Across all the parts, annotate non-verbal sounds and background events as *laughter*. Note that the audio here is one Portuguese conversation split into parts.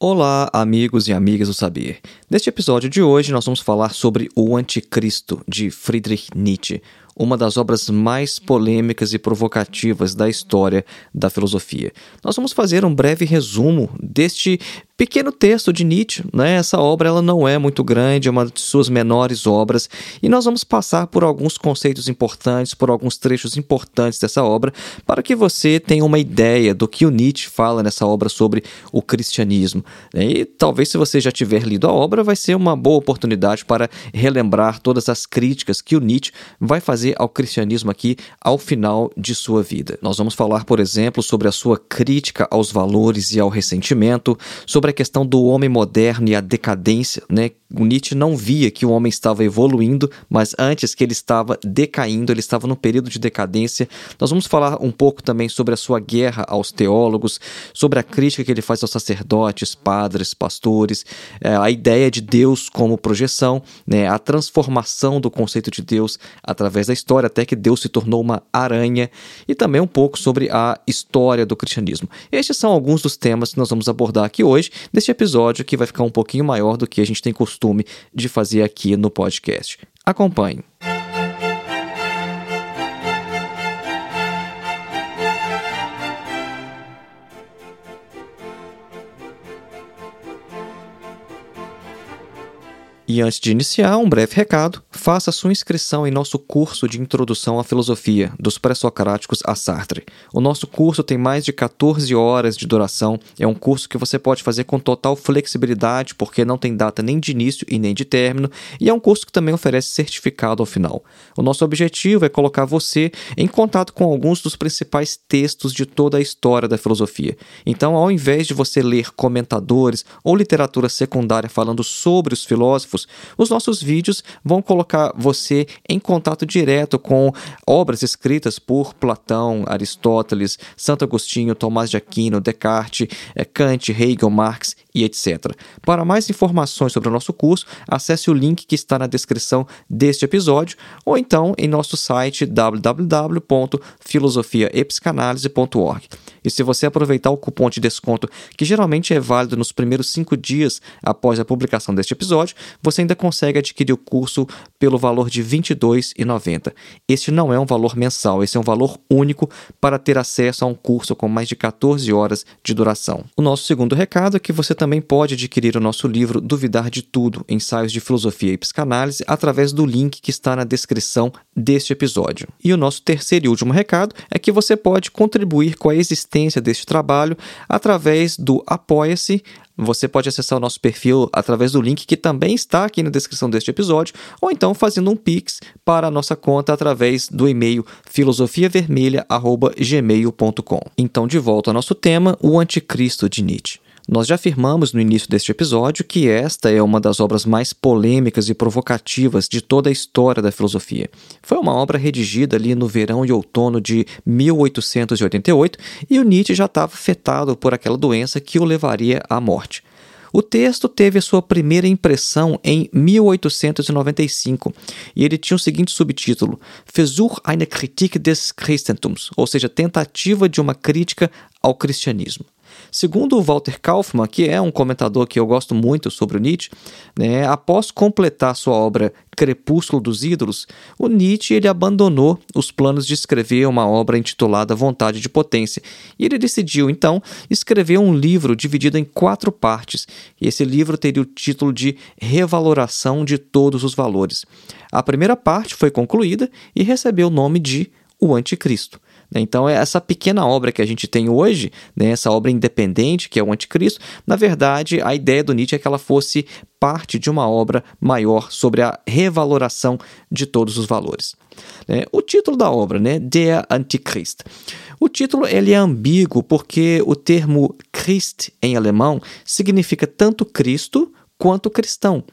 Olá, amigos e amigas do Saber. Neste episódio de hoje, nós vamos falar sobre O Anticristo, de Friedrich Nietzsche, uma das obras mais polêmicas e provocativas da história da filosofia. Nós vamos fazer um breve resumo deste pequeno texto de Nietzsche. Né? Essa obra ela não é muito grande, é uma de suas menores obras, e nós vamos passar por alguns conceitos importantes, por alguns trechos importantes dessa obra, para que você tenha uma ideia do que o Nietzsche fala nessa obra sobre o cristianismo. Né? E talvez, se você já tiver lido a obra, vai ser uma boa oportunidade para relembrar todas as críticas que o Nietzsche vai fazer ao cristianismo aqui ao final de sua vida. Nós vamos falar, por exemplo, sobre a sua crítica aos valores e ao ressentimento, sobre sobre a questão do homem moderno e a decadência, né? O Nietzsche não via que o homem estava evoluindo, mas antes que ele estava decaindo, ele estava num período de decadência. Nós vamos falar um pouco também sobre a sua guerra aos teólogos, sobre a crítica que ele faz aos sacerdotes, padres, pastores, é, a ideia de Deus como projeção, né? a transformação do conceito de Deus através da história, até que Deus se tornou uma aranha, e também um pouco sobre a história do cristianismo. Estes são alguns dos temas que nós vamos abordar aqui hoje neste episódio que vai ficar um pouquinho maior do que a gente tem costume de fazer aqui no podcast. Acompanhe. E antes de iniciar, um breve recado: faça sua inscrição em nosso curso de Introdução à Filosofia, dos Pré-Socráticos a Sartre. O nosso curso tem mais de 14 horas de duração, é um curso que você pode fazer com total flexibilidade, porque não tem data nem de início e nem de término, e é um curso que também oferece certificado ao final. O nosso objetivo é colocar você em contato com alguns dos principais textos de toda a história da filosofia. Então, ao invés de você ler comentadores ou literatura secundária falando sobre os filósofos, os nossos vídeos vão colocar você em contato direto com obras escritas por Platão, Aristóteles, Santo Agostinho, Tomás de Aquino, Descartes, eh, Kant, Hegel, Marx e etc. Para mais informações sobre o nosso curso, acesse o link que está na descrição deste episódio ou então em nosso site www.filosofiaepsicanalise.org. E se você aproveitar o cupom de desconto, que geralmente é válido nos primeiros cinco dias após a publicação deste episódio, você ainda consegue adquirir o curso pelo valor de R$ 22,90. Este não é um valor mensal, esse é um valor único para ter acesso a um curso com mais de 14 horas de duração. O nosso segundo recado é que você também pode adquirir o nosso livro Duvidar de Tudo, Ensaios de Filosofia e Psicanálise, através do link que está na descrição deste episódio. E o nosso terceiro e último recado é que você pode contribuir com a existência deste trabalho através do Apoia-se você pode acessar o nosso perfil através do link que também está aqui na descrição deste episódio, ou então fazendo um Pix para a nossa conta através do e-mail filosofiavermelha.gmail.com. Então, de volta ao nosso tema, o Anticristo de Nietzsche. Nós já afirmamos no início deste episódio que esta é uma das obras mais polêmicas e provocativas de toda a história da filosofia. Foi uma obra redigida ali no verão e outono de 1888 e o Nietzsche já estava afetado por aquela doença que o levaria à morte. O texto teve a sua primeira impressão em 1895 e ele tinha o seguinte subtítulo: Versuch eine Kritik des Christentums, ou seja, tentativa de uma crítica ao cristianismo. Segundo o Walter Kaufmann, que é um comentador que eu gosto muito sobre o Nietzsche, né, após completar sua obra Crepúsculo dos Ídolos, o Nietzsche ele abandonou os planos de escrever uma obra intitulada Vontade de Potência e ele decidiu então escrever um livro dividido em quatro partes. E esse livro teria o título de Revaloração de Todos os Valores. A primeira parte foi concluída e recebeu o nome de O Anticristo. Né? Então, é essa pequena obra que a gente tem hoje, né, essa obra independente, que é o Anticristo, na verdade, a ideia do Nietzsche é que ela fosse parte de uma obra maior sobre a revaloração de todos os valores. Né? O título da obra, né, Der Antichrist. O título ele é ambíguo porque o termo Christ em alemão significa tanto Cristo quanto cristão.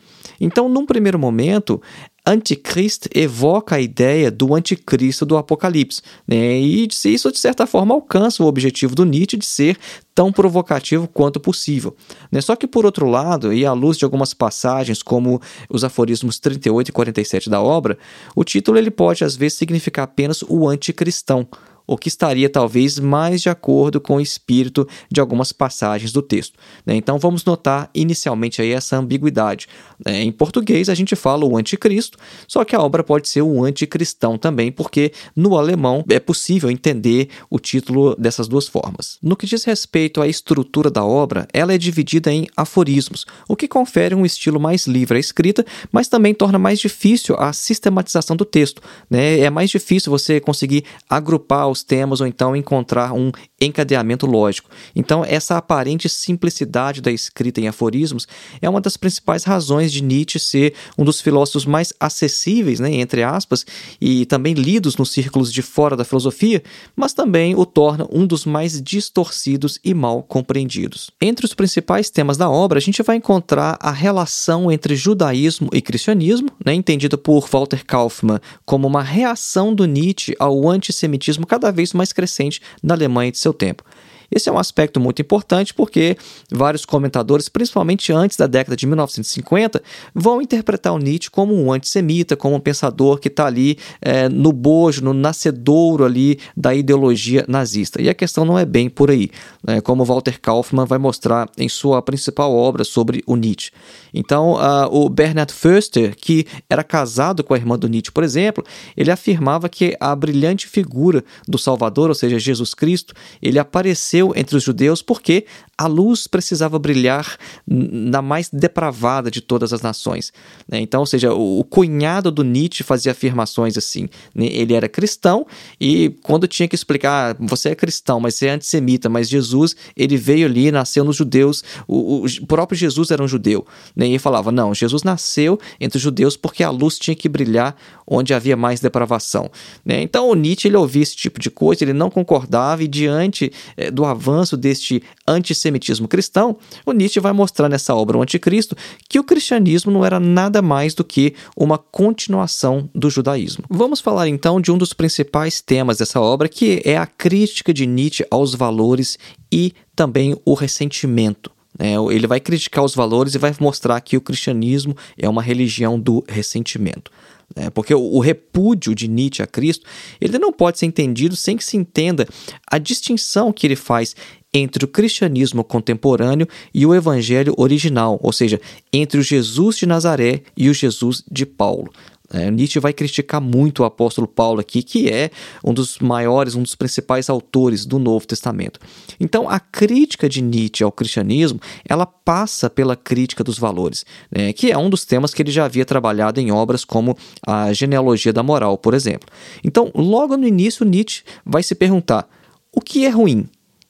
Então, num primeiro momento, Anticristo evoca a ideia do anticristo do Apocalipse, né? e isso, de certa forma, alcança o objetivo do Nietzsche de ser tão provocativo quanto possível. Né? Só que, por outro lado, e à luz de algumas passagens, como os aforismos 38 e 47 da obra, o título ele pode, às vezes, significar apenas o anticristão, o que estaria talvez mais de acordo com o espírito de algumas passagens do texto. Né? Então vamos notar inicialmente aí essa ambiguidade. Né? Em português a gente fala o anticristo, só que a obra pode ser o anticristão também, porque no alemão é possível entender o título dessas duas formas. No que diz respeito à estrutura da obra, ela é dividida em aforismos, o que confere um estilo mais livre à escrita, mas também torna mais difícil a sistematização do texto. Né? É mais difícil você conseguir agrupar os temas ou então encontrar um encadeamento lógico. Então, essa aparente simplicidade da escrita em aforismos é uma das principais razões de Nietzsche ser um dos filósofos mais acessíveis, né, entre aspas, e também lidos nos círculos de fora da filosofia, mas também o torna um dos mais distorcidos e mal compreendidos. Entre os principais temas da obra, a gente vai encontrar a relação entre judaísmo e cristianismo, né, entendida por Walter Kaufmann como uma reação do Nietzsche ao antissemitismo cada vez mais crescente na Alemanha de seu tempo. Esse é um aspecto muito importante porque vários comentadores, principalmente antes da década de 1950, vão interpretar o Nietzsche como um antissemita, como um pensador que está ali é, no bojo, no nascedouro ali da ideologia nazista. E a questão não é bem por aí, né? como Walter Kaufmann vai mostrar em sua principal obra sobre o Nietzsche. Então, uh, o Bernard Förster, que era casado com a irmã do Nietzsche, por exemplo, ele afirmava que a brilhante figura do Salvador, ou seja, Jesus Cristo, ele apareceu entre os judeus porque a luz precisava brilhar na mais depravada de todas as nações. Né? Então, ou seja, o cunhado do Nietzsche fazia afirmações assim. Né? Ele era cristão e quando tinha que explicar, ah, você é cristão, mas você é antissemita, mas Jesus, ele veio ali, nasceu nos judeus, o, o próprio Jesus era um judeu. Né? E ele falava, não, Jesus nasceu entre os judeus porque a luz tinha que brilhar onde havia mais depravação. Né? Então, o Nietzsche, ele ouvia esse tipo de coisa, ele não concordava e diante é, do avanço deste antissemitismo cristão, o Nietzsche vai mostrar nessa obra O Anticristo que o cristianismo não era nada mais do que uma continuação do judaísmo. Vamos falar então de um dos principais temas dessa obra, que é a crítica de Nietzsche aos valores e também o ressentimento. É, ele vai criticar os valores e vai mostrar que o cristianismo é uma religião do ressentimento. É, porque o, o, repúdio de Nietzsche a Cristo ele não pode ser entendido sem que se entenda a distinção que ele faz entre o cristianismo contemporâneo e o evangelho original, ou seja, entre o Jesus de Nazaré e o Jesus de Paulo. É, Nietzsche vai criticar muito o apóstolo Paulo aqui, que é um dos maiores, um dos principais autores do Novo Testamento. Então, a crítica de Nietzsche ao cristianismo, ela passa pela crítica dos valores, né, que é um dos temas que ele já havia trabalhado em obras como a genealogia da moral, por exemplo. Então, logo no início, Nietzsche vai se perguntar: o que é ruim?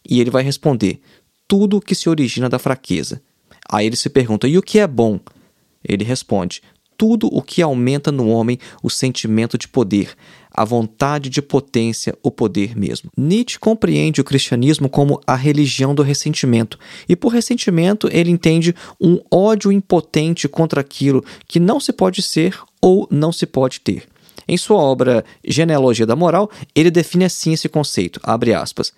E ele vai responder: tudo que se origina da fraqueza. Aí ele se pergunta: e o que é bom? Ele responde: tudo o que aumenta no homem o sentimento de poder, a vontade de potência, o poder mesmo. Nietzsche compreende o cristianismo como a religião do ressentimento, e por ressentimento ele entende um ódio impotente contra aquilo que não se pode ser ou não se pode ter. Em sua obra Genealogia da Moral, ele define assim esse conceito, abre aspas,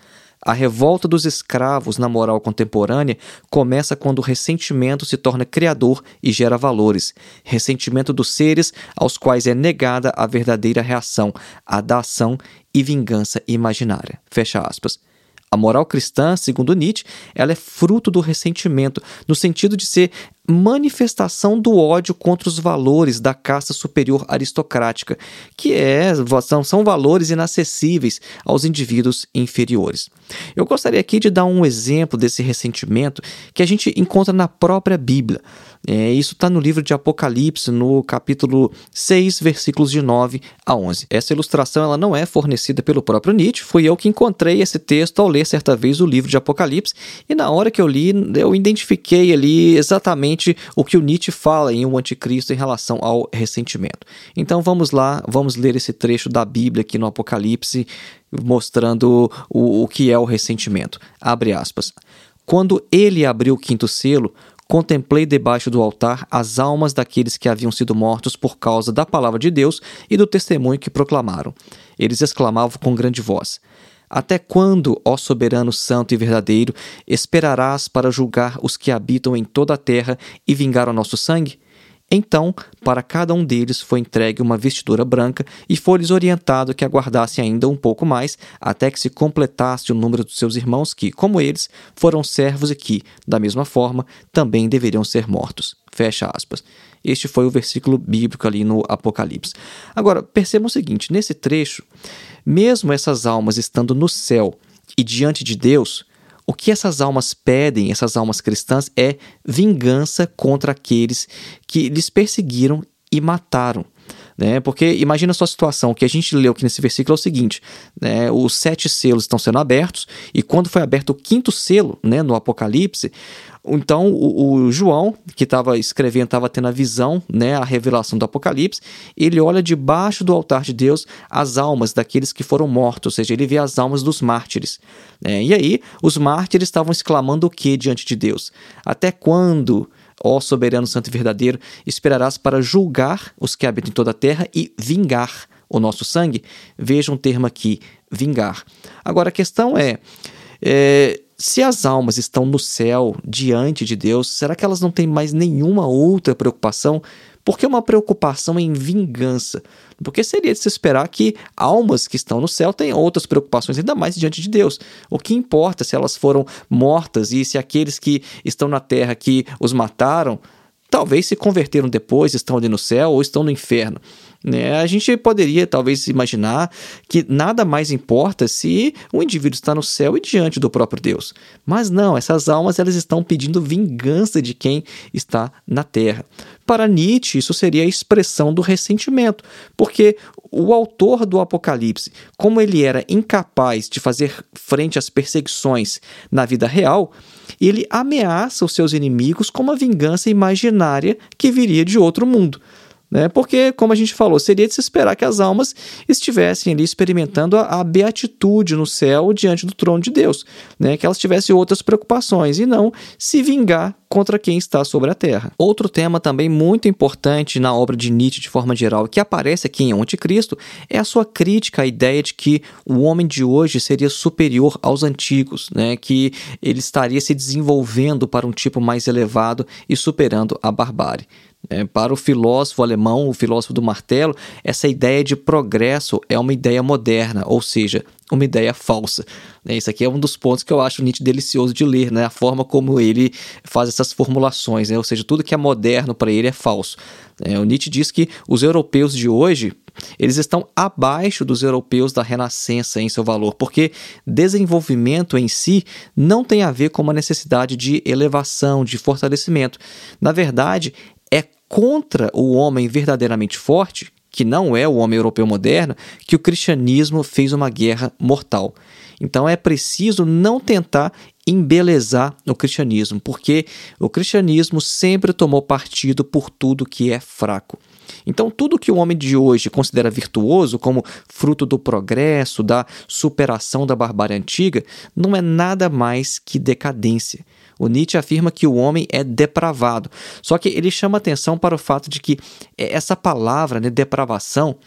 a revolta dos escravos na moral contemporânea começa quando o ressentimento se torna criador e gera valores. Ressentimento dos seres aos quais é negada a verdadeira reação, a da ação e vingança imaginária. Fecha aspas. A moral cristã, segundo Nietzsche, ela é fruto do ressentimento, no sentido de ser manifestação do ódio contra os valores da casta superior aristocrática, que é, são, são valores inacessíveis aos indivíduos inferiores. Eu gostaria aqui de dar um exemplo desse ressentimento que a gente encontra na própria Bíblia. É, isso está no livro de Apocalipse, no capítulo 6, versículos de 9 a 11. Essa ilustração ela não é fornecida pelo próprio Nietzsche, fui eu que encontrei esse texto ao ler certa vez o livro de Apocalipse, e na hora que eu li, eu identifiquei ali exatamente o que o Nietzsche fala em O Anticristo em relação ao ressentimento. Então vamos lá, vamos ler esse trecho da Bíblia aqui no Apocalipse, mostrando o, o que é o ressentimento. Abre aspas. Quando ele abriu o quinto selo, contemplei debaixo do altar as almas daqueles que haviam sido mortos por causa da palavra de Deus e do testemunho que proclamaram. Eles exclamavam com grande voz: Até quando, ó soberano santo e verdadeiro, esperarás para julgar os que habitam em toda a terra e vingar o nosso sangue? Então, para cada um deles foi entregue uma vestidura branca e foi-lhes orientado que aguardassem ainda um pouco mais, até que se completasse o número dos seus irmãos que, como eles, foram servos e que, da mesma forma, também deveriam ser mortos. Fecha aspas. Este foi o versículo bíblico ali no Apocalipse. Agora, percebam o seguinte: nesse trecho, mesmo essas almas estando no céu e diante de Deus, o que essas almas pedem, essas almas cristãs, é vingança contra aqueles que lhes perseguiram e mataram. Né? Porque imagina a sua situação, o que a gente leu aqui nesse versículo é o seguinte: né? os sete selos estão sendo abertos, e quando foi aberto o quinto selo, né, no Apocalipse, então, o, o João, que estava escrevendo, estava tendo a visão, né, a revelação do Apocalipse, ele olha debaixo do altar de Deus as almas daqueles que foram mortos, ou seja, ele vê as almas dos mártires. Né? E aí, os mártires estavam exclamando o que diante de Deus? Até quando, ó soberano santo e verdadeiro, esperarás para julgar os que habitam em toda a terra e vingar o nosso sangue? Veja um termo aqui, vingar. Agora, a questão é, é se as almas estão no céu, diante de Deus, será que elas não têm mais nenhuma outra preocupação? Por que uma preocupação em vingança? Porque seria de se esperar que almas que estão no céu tenham outras preocupações, ainda mais diante de Deus. O que importa se elas foram mortas e se aqueles que estão na terra que os mataram, talvez se converteram depois, estão ali no céu ou estão no inferno. Né? A gente poderia talvez imaginar que nada mais importa se o indivíduo está no céu e diante do próprio Deus. Mas não, essas almas elas estão pedindo vingança de quem está na terra. Para Nietzsche, isso seria a expressão do ressentimento, porque o autor do Apocalipse, como ele era incapaz de fazer frente às perseguições na vida real, ele ameaça os seus inimigos com uma vingança imaginária que viria de outro mundo. Né? Porque, como a gente falou, seria de se esperar que as almas estivessem ali experimentando a, a beatitude no céu diante do trono de Deus, né? que elas tivessem outras preocupações e não se vingar contra quem está sobre a terra. Outro tema também muito importante na obra de Nietzsche de forma geral, que aparece aqui em O Anticristo, é a sua crítica à ideia de que o homem de hoje seria superior aos antigos, né? que ele estaria se desenvolvendo para um tipo mais elevado e superando a barbárie. É, para o filósofo alemão, o filósofo do martelo, essa ideia de progresso é uma ideia moderna, ou seja, uma ideia falsa. Né? Isso aqui é um dos pontos que eu acho Nietzsche delicioso de ler, né? a forma como ele faz essas formulações, né? ou seja, tudo que é moderno para ele é falso. É, o Nietzsche diz que os europeus de hoje eles estão abaixo dos europeus da Renascença em seu valor, porque desenvolvimento em si não tem a ver com uma necessidade de elevação, de fortalecimento. Na verdade, é contra o homem verdadeiramente forte, que não é o homem europeu moderno, que o cristianismo fez uma guerra mortal. Então é preciso não tentar embelezar o cristianismo, porque o cristianismo sempre tomou partido por tudo que é fraco. Então, tudo que o homem de hoje considera virtuoso, como fruto do progresso, da superação da barbárie antiga, não é nada mais que decadência. O Nietzsche afirma que o homem é depravado. Só que ele chama atenção para o fato de que essa palavra, né, depravação,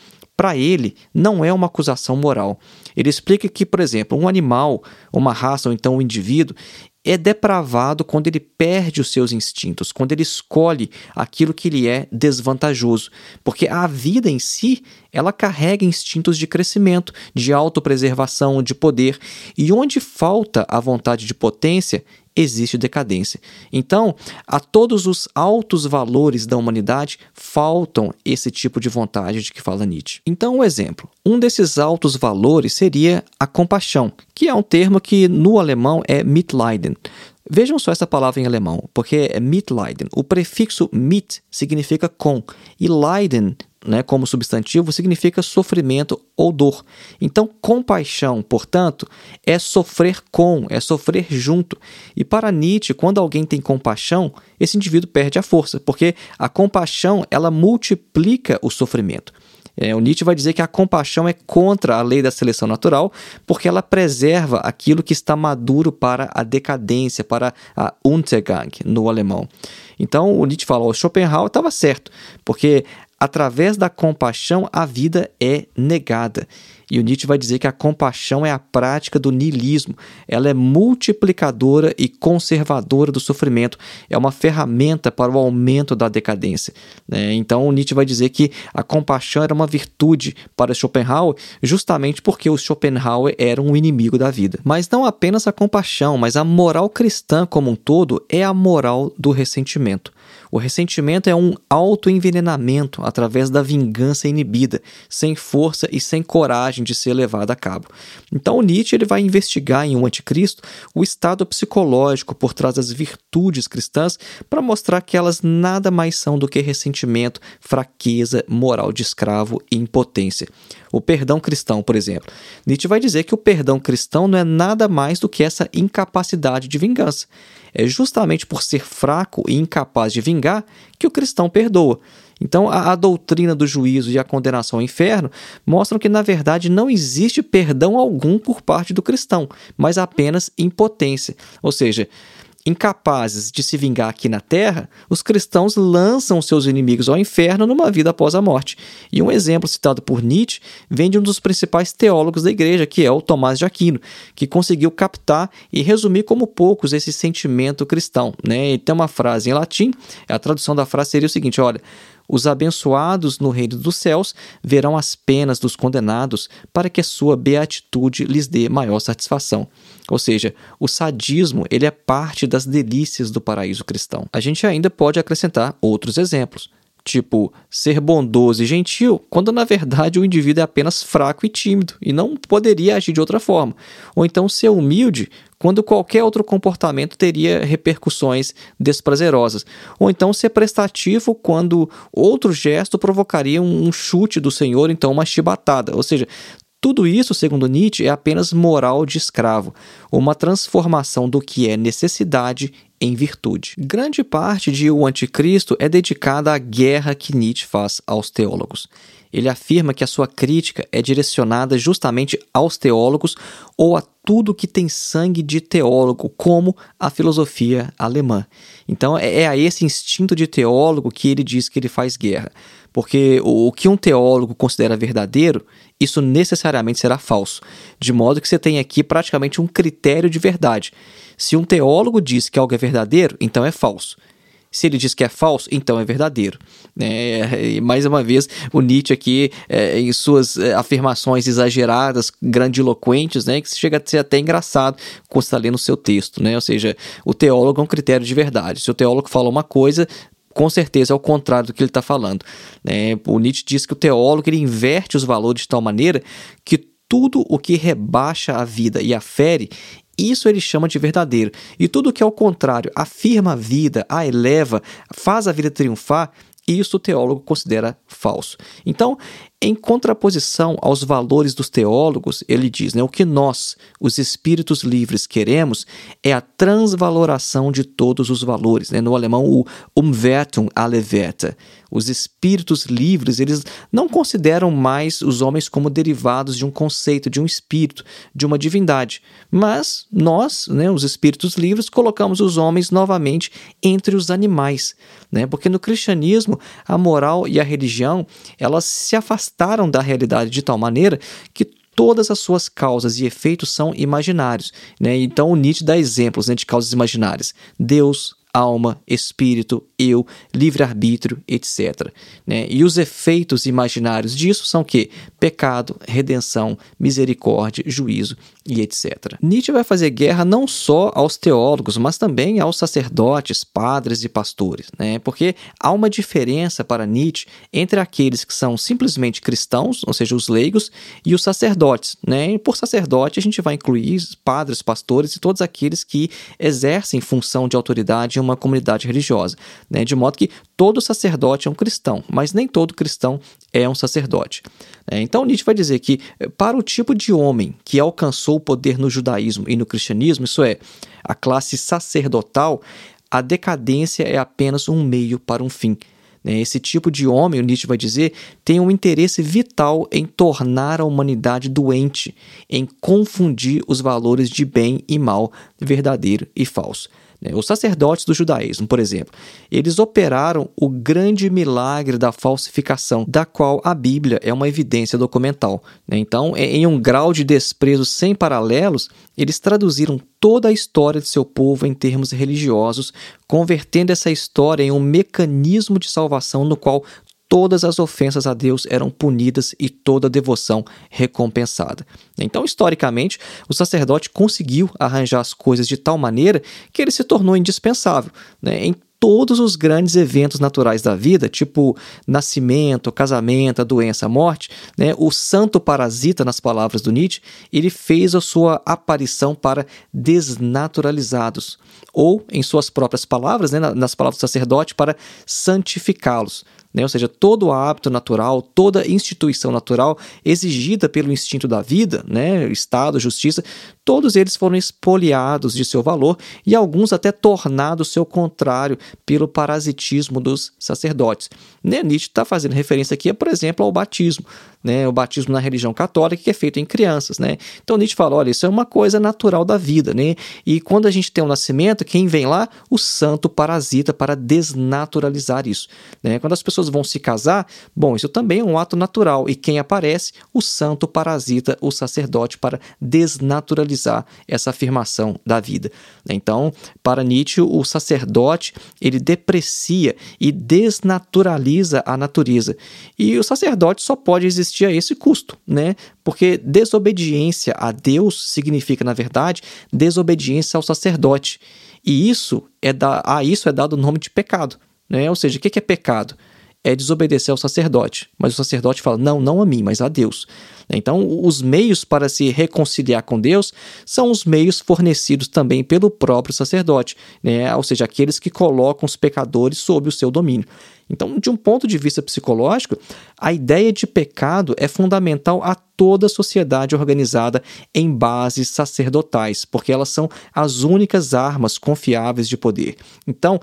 para ele não é uma acusação moral. Ele explica que, por exemplo, um animal, uma raça ou então um indivíduo, é depravado quando ele perde os seus instintos, quando ele escolhe aquilo que lhe é desvantajoso, porque a vida em si, ela carrega instintos de crescimento, de autopreservação, de poder, e onde falta a vontade de potência, existe decadência. Então, a todos os altos valores da humanidade faltam esse tipo de vontade de que fala Nietzsche. Então, um exemplo. Um desses altos valores seria a compaixão, que é um termo que no alemão é Mitleiden. Vejam só essa palavra em alemão, porque é Mitleiden. O prefixo mit significa com e Leiden né, como substantivo, significa sofrimento ou dor. Então, compaixão, portanto, é sofrer com, é sofrer junto. E para Nietzsche, quando alguém tem compaixão, esse indivíduo perde a força, porque a compaixão ela multiplica o sofrimento. É, o Nietzsche vai dizer que a compaixão é contra a lei da seleção natural, porque ela preserva aquilo que está maduro para a decadência, para a Untergang no alemão. Então o Nietzsche fala: o Schopenhauer estava certo, porque através da compaixão a vida é negada. E o Nietzsche vai dizer que a compaixão é a prática do niilismo. Ela é multiplicadora e conservadora do sofrimento. É uma ferramenta para o aumento da decadência. Né? Então, o Nietzsche vai dizer que a compaixão era uma virtude para Schopenhauer, justamente porque o Schopenhauer era um inimigo da vida. Mas não apenas a compaixão, mas a moral cristã como um todo é a moral do ressentimento. O ressentimento é um autoenvenenamento através da vingança inibida, sem força e sem coragem de ser levado a cabo. Então o Nietzsche ele vai investigar em um anticristo o estado psicológico por trás das virtudes cristãs para mostrar que elas nada mais são do que ressentimento, fraqueza, moral de escravo e impotência. O perdão cristão, por exemplo. Nietzsche vai dizer que o perdão cristão não é nada mais do que essa incapacidade de vingança. É justamente por ser fraco e incapaz de vingar que o cristão perdoa. Então, a, a, doutrina do juízo e a condenação ao inferno mostram que, na verdade, não existe perdão algum por parte do cristão, mas apenas impotência. Ou seja, Incapazes de se vingar aqui na terra, os cristãos lançam seus inimigos ao inferno numa vida após a morte. E um exemplo citado por Nietzsche vem de um dos principais teólogos da igreja, que é o Tomás de Aquino, que conseguiu captar e resumir como poucos esse sentimento cristão. Né? E tem uma frase em latim, a tradução da frase seria o seguinte: olha. Os abençoados no reino dos céus verão as penas dos condenados para que a sua beatitude lhes dê maior satisfação. Ou seja, o sadismo ele é parte das delícias do paraíso cristão. A gente ainda pode acrescentar outros exemplos tipo ser bondoso e gentil, quando na verdade o indivíduo é apenas fraco e tímido e não poderia agir de outra forma. Ou então ser humilde, quando qualquer outro comportamento teria repercussões desprazerosas. Ou então ser prestativo quando outro gesto provocaria um chute do Senhor, então uma chibatada. Ou seja, tudo isso, segundo Nietzsche, é apenas moral de escravo, uma transformação do que é necessidade em virtude. Grande parte de O Anticristo é dedicada à guerra que Nietzsche faz aos teólogos. Ele afirma que a sua crítica é direcionada justamente aos teólogos ou a tudo que tem sangue de teólogo, como a filosofia alemã. Então é a esse instinto de teólogo que ele diz que ele faz guerra. Porque o que um teólogo considera verdadeiro, isso necessariamente será falso. De modo que você tem aqui praticamente um critério de verdade. Se um teólogo diz que algo é verdadeiro, então é falso. Se ele diz que é falso, então é verdadeiro. É, mais uma vez, o Nietzsche aqui, é, em suas é, afirmações exageradas, grandiloquentes, né, que chega a ser até engraçado quando está lendo o seu texto. Né? Ou seja, o teólogo é um critério de verdade. Se o teólogo fala uma coisa, com certeza é o contrário do que ele está falando. Né? O Nietzsche diz que o teólogo ele inverte os valores de tal maneira que tudo o que rebaixa a vida e a fere, isso ele chama de verdadeiro. E tudo que é o contrário, afirma a vida, a eleva, faz a vida triunfar, isso o teólogo considera falso. Então, em contraposição aos valores dos teólogos, ele diz: né, o que nós, os espíritos livres, queremos é a transvaloração de todos os valores. Né? No alemão, o Umwertung alle Werte. Os espíritos livres, eles não consideram mais os homens como derivados de um conceito, de um espírito, de uma divindade. Mas nós, né, os espíritos livres, colocamos os homens novamente entre os animais. Né? Porque no cristianismo, a moral e a religião, elas se afastaram da realidade de tal maneira que todas as suas causas e efeitos são imaginários. Né? Então o Nietzsche dá exemplos né, de causas imaginárias. Deus, alma, espírito, eu, livre-arbítrio, etc. Né? E os efeitos imaginários disso são que pecado, redenção, misericórdia, juízo e etc. Nietzsche vai fazer guerra não só aos teólogos, mas também aos sacerdotes, padres e pastores, né? porque há uma diferença para Nietzsche entre aqueles que são simplesmente cristãos, ou seja, os leigos, e os sacerdotes. Né? E por sacerdote, a gente vai incluir padres, pastores e todos aqueles que exercem função de autoridade em uma comunidade religiosa. Né? De modo que todo sacerdote é um cristão, mas nem todo cristão é um sacerdote. É, então Nietzsche vai dizer que eh, para o tipo de homem que alcançou o poder no judaísmo e no cristianismo, isso é, a classe sacerdotal, a decadência é apenas um meio para um fim. Né? Esse tipo de homem, o Nietzsche vai dizer, tem um interesse vital em tornar a humanidade doente, em confundir os valores de bem e mal, verdadeiro e falso. Né? Os sacerdotes do judaísmo, por exemplo, eles operaram o grande milagre da falsificação, da qual a Bíblia é uma evidência documental. Né? Então, em um grau de desprezo sem paralelos, eles traduziram toda a história de seu povo em termos religiosos, convertendo essa história em um mecanismo de salvação no qual todas as ofensas a Deus eram punidas e toda devoção recompensada. Então, historicamente, o sacerdote conseguiu arranjar as coisas de tal maneira que ele se tornou indispensável né, em todos os grandes eventos naturais da vida, tipo nascimento, casamento, doença, morte, né, o santo parasita, nas palavras do Nietzsche, ele fez a sua aparição para desnaturalizados, ou, em suas próprias palavras, né, nas palavras do sacerdote, para santificá-los. Né? Ou seja, todo hábito natural, toda instituição natural exigida pelo instinto da vida, né? Estado, justiça, todos eles foram expoliados de seu valor e alguns até tornados seu contrário pelo parasitismo dos sacerdotes. Né? Nietzsche está fazendo referência aqui, por exemplo, ao batismo né, o batismo na religião católica, que é feito em crianças. Né? Então Nietzsche fala: olha, isso é uma coisa natural da vida. Né? E quando a gente tem um nascimento, quem vem lá? O santo parasita para desnaturalizar isso. Né? Quando as pessoas vão se casar, bom, isso também é um ato natural. E quem aparece? O santo parasita, o sacerdote, para desnaturalizar essa afirmação da vida. Então, para Nietzsche, o sacerdote ele deprecia e desnaturaliza a natureza. E o sacerdote só pode existir existir a esse custo, né? Porque desobediência a Deus significa, na verdade, desobediência ao sacerdote. E isso é da, a isso é dado o nome de pecado, né? Ou seja, o que é pecado? É desobedecer ao sacerdote. Mas o sacerdote fala: não, não a mim, mas a Deus. Então, os meios para se reconciliar com Deus são os meios fornecidos também pelo próprio sacerdote, né? ou seja, aqueles que colocam os pecadores sob o seu domínio. Então, de um ponto de vista psicológico, a ideia de pecado é fundamental a toda sociedade organizada em bases sacerdotais, porque elas são as únicas armas confiáveis de poder. Então,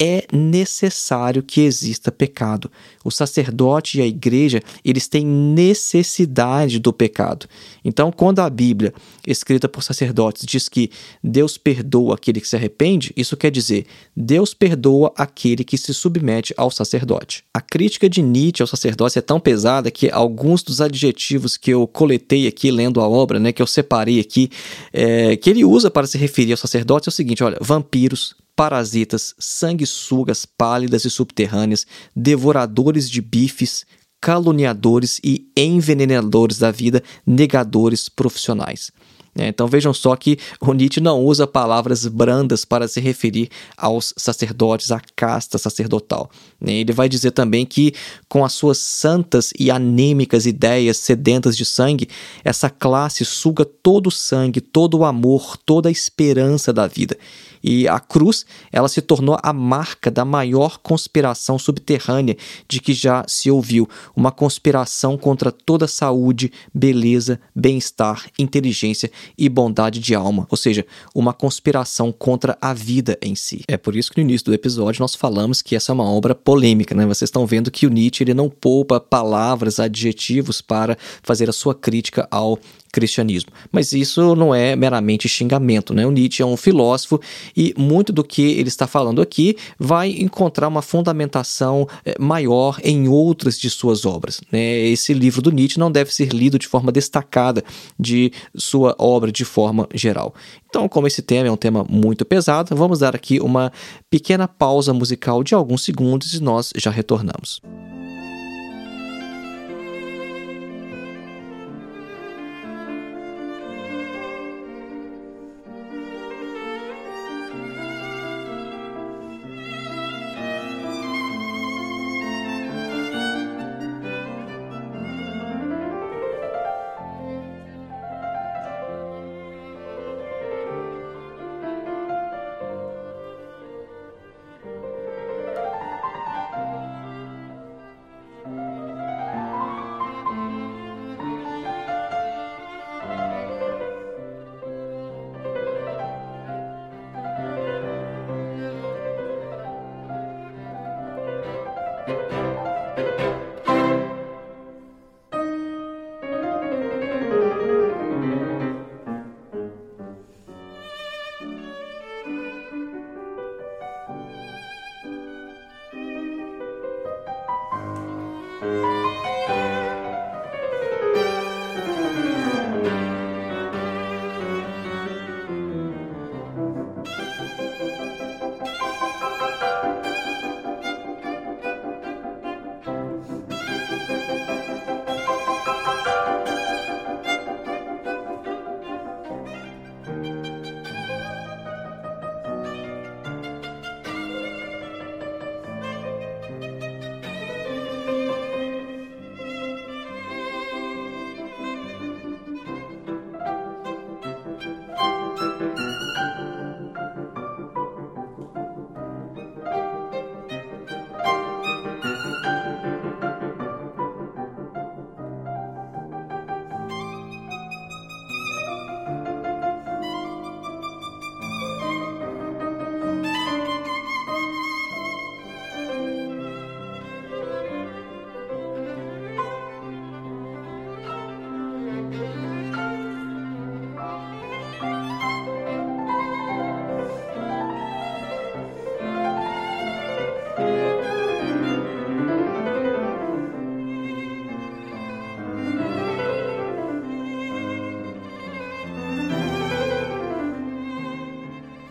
é necessário que exista pecado. O sacerdote e a igreja, eles têm necessidade do pecado. Então, quando a Bíblia, escrita por sacerdotes, diz que Deus perdoa aquele que se arrepende, isso quer dizer, Deus perdoa aquele que se submete ao sacerdote. A crítica de Nietzsche ao sacerdócio é tão pesada que alguns dos adjetivos que eu coletei aqui lendo a obra, né, que eu separei aqui, é, que ele usa para se referir ao sacerdote é o seguinte, olha, vampiros, parasitas, sanguessugas pálidas e subterrâneas, devoradores de bifes, caluniadores e envenenadores da vida, negadores profissionais. É, então vejam só que o Nietzsche não usa palavras brandas para se referir aos sacerdotes, à casta sacerdotal. Né? Ele vai dizer também que, com as suas santas e anêmicas ideias sedentas de sangue, essa classe suga todo o sangue, todo o amor, toda a esperança da vida. E a cruz, ela se tornou a marca da maior conspiração subterrânea de que já se ouviu, uma conspiração contra toda saúde, beleza, bem-estar, inteligência e bondade de alma, ou seja, uma conspiração contra a vida em si. É por isso que no início do episódio nós falamos que essa é uma obra polêmica, né? Vocês estão vendo que o Nietzsche ele não poupa palavras, adjetivos para fazer a sua crítica ao cristianismo. Mas isso não é meramente xingamento, né? O Nietzsche é um filósofo e muito do que ele está falando aqui vai encontrar uma fundamentação eh, maior em outras de suas obras. Né? Esse livro do Nietzsche não deve ser lido de forma destacada de sua obra de forma geral. Então, como esse tema é um tema muito pesado, vamos dar aqui uma pequena pausa musical de alguns segundos e nós já retornamos.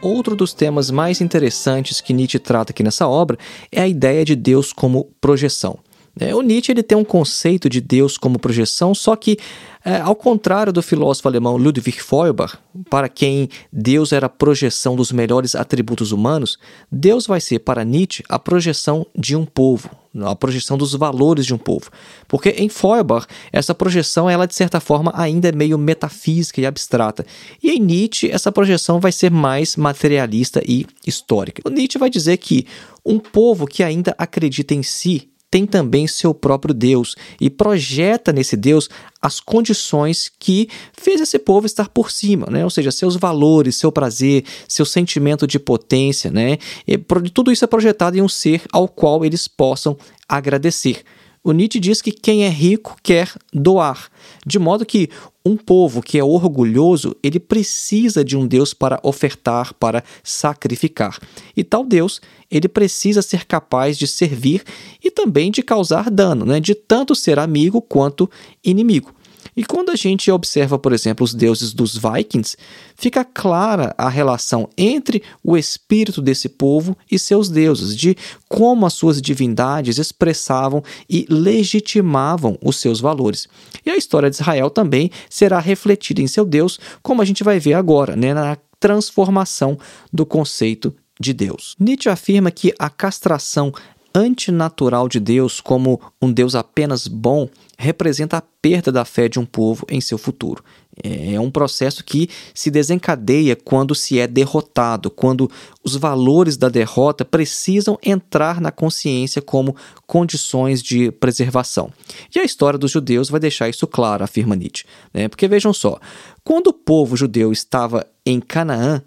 Outro dos temas mais interessantes que Nietzsche trata aqui nessa obra é a ideia de Deus como projeção. É, o Nietzsche ele tem um conceito de Deus como projeção, só que, é, ao contrário do filósofo alemão Ludwig Feuerbach, para quem Deus era a projeção dos melhores atributos humanos, Deus vai ser para Nietzsche a projeção de um povo, a projeção dos valores de um povo. Porque em Feuerbach, essa projeção, ela de certa forma ainda é meio metafísica e abstrata. E em Nietzsche, essa projeção vai ser mais materialista e histórica. O Nietzsche vai dizer que um povo que ainda acredita em si tem também seu próprio Deus e projeta nesse Deus as condições que fez esse povo estar por cima, né? ou seja, seus valores, seu prazer, seu sentimento de potência. Né? E tudo isso é projetado em um ser ao qual eles possam agradecer. O Nietzsche diz que quem é rico quer doar, de modo que um povo que é orgulhoso, ele precisa de um Deus para ofertar, para sacrificar. E tal Deus, ele precisa ser capaz de servir e também de causar dano, né? de tanto ser amigo quanto inimigo. E quando a gente observa, por exemplo, os deuses dos Vikings, fica clara a relação entre o espírito desse povo e seus deuses, de como as suas divindades expressavam e legitimavam os seus valores. E a história de Israel também será refletida em seu Deus, como a gente vai ver agora, né, na transformação do conceito de Deus. Nietzsche afirma que a castração antinatural de Deus como um Deus apenas bom representa a perda da fé de um povo em seu futuro. É um processo que se desencadeia quando se é derrotado, quando os valores da derrota precisam entrar na consciência como condições de preservação. E a história dos judeus vai deixar isso claro, afirma Nietzsche. Né? Porque vejam só, quando o povo judeu estava em Canaã,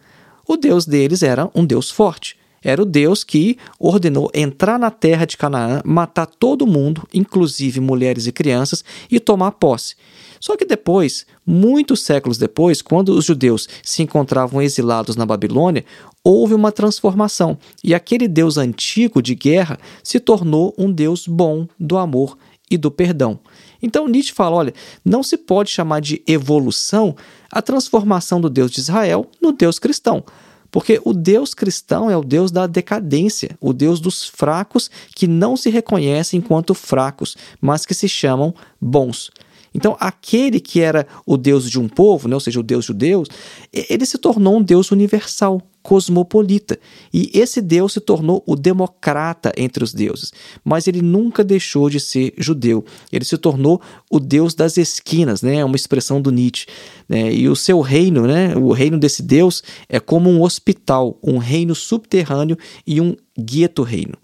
o Deus deles era um Deus forte. Era o Deus que ordenou entrar na terra de Canaã, matar todo mundo, inclusive mulheres e crianças, e tomar posse. Só que depois, muitos séculos depois, quando os judeus se encontravam exilados na Babilônia, houve uma transformação e aquele Deus antigo de guerra se tornou um Deus bom do amor e do perdão. Então Nietzsche fala: olha, não se pode chamar de evolução a transformação do Deus de Israel no Deus cristão. Porque o Deus cristão é o Deus da decadência, o Deus dos fracos que não se reconhecem enquanto fracos, mas que se chamam bons. Então, aquele que era o Deus de um povo, né, ou seja, o Deus judeu, ele se tornou um Deus universal, cosmopolita. E esse Deus se tornou o democrata entre os deuses. Mas ele nunca deixou de ser judeu. Ele se tornou o Deus das esquinas, né? É uma expressão do Nietzsche. Né? E o seu reino, né? o reino desse Deus, é como um hospital, um reino subterrâneo e um gueto reino.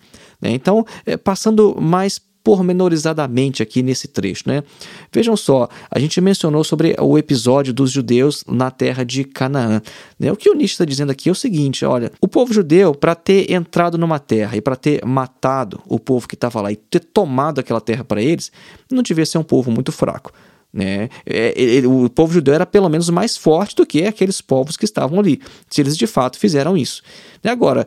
Né? Então, é, passando mais pormenorizadamente aqui nesse trecho. Né? Vejam só, a gente mencionou sobre o episódio dos judeus na terra de Canaã. Né? O que o Nietzsche está dizendo aqui é o seguinte: olha, o povo judeu, para ter entrado numa terra e para ter matado o povo que estava lá e ter tomado aquela terra para eles, não devia ser um povo muito fraco. Né? É, o povo judeu era pelo menos mais forte do que aqueles povos que estavam ali, se eles de fato fizeram isso. Agora,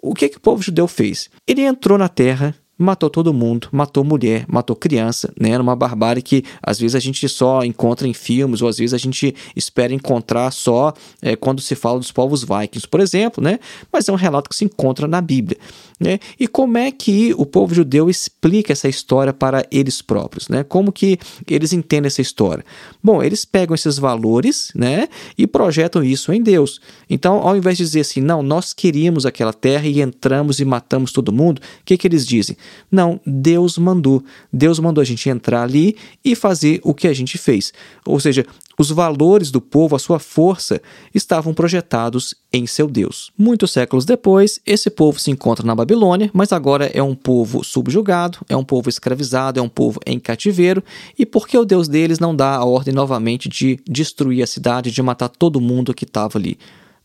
o que, que o povo judeu fez? Ele entrou na terra matou todo mundo, matou mulher, matou criança, né? Era uma barbárie que às vezes a gente só encontra em filmes, ou às vezes a gente espera encontrar só é, quando se fala dos povos vikings, por exemplo, né? Mas é um relato que se encontra na Bíblia. Né? E como é que o povo judeu explica essa história para eles próprios? Né? Como que eles entendem essa história? Bom, eles pegam esses valores né, e projetam isso em Deus. Então, ao invés de dizer assim, não, nós queríamos aquela terra e entramos e matamos todo mundo, o que, que eles dizem? Não, Deus mandou. Deus mandou a gente entrar ali e fazer o que a gente fez. Ou seja, os valores do povo, a sua força, estavam projetados em seu Deus. Muitos séculos depois, esse povo se encontra na Babilônia, mas agora é um povo subjugado, é um povo escravizado, é um povo em cativeiro, e por que o Deus deles não dá a ordem novamente de destruir a cidade, de matar todo mundo que estava ali?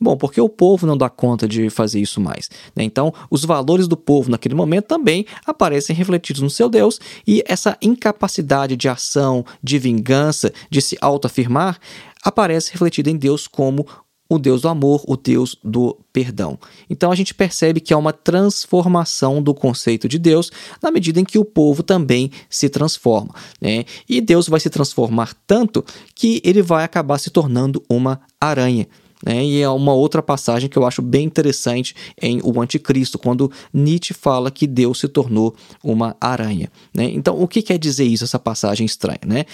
Bom, porque o povo não dá conta de fazer isso mais. Né? Então, os valores do povo naquele momento também aparecem refletidos no seu Deus, e essa incapacidade de ação, de vingança, de se autoafirmar, aparece refletida em Deus como o Deus do amor, o Deus do perdão. Então a gente percebe que há uma transformação do conceito de Deus na medida em que o povo também se transforma. Né? E Deus vai se transformar tanto que ele vai acabar se tornando uma aranha. Né? E é uma outra passagem que eu acho bem interessante em O Anticristo, quando Nietzsche fala que Deus se tornou uma aranha. Né? Então, o que quer dizer isso, essa passagem estranha? Né?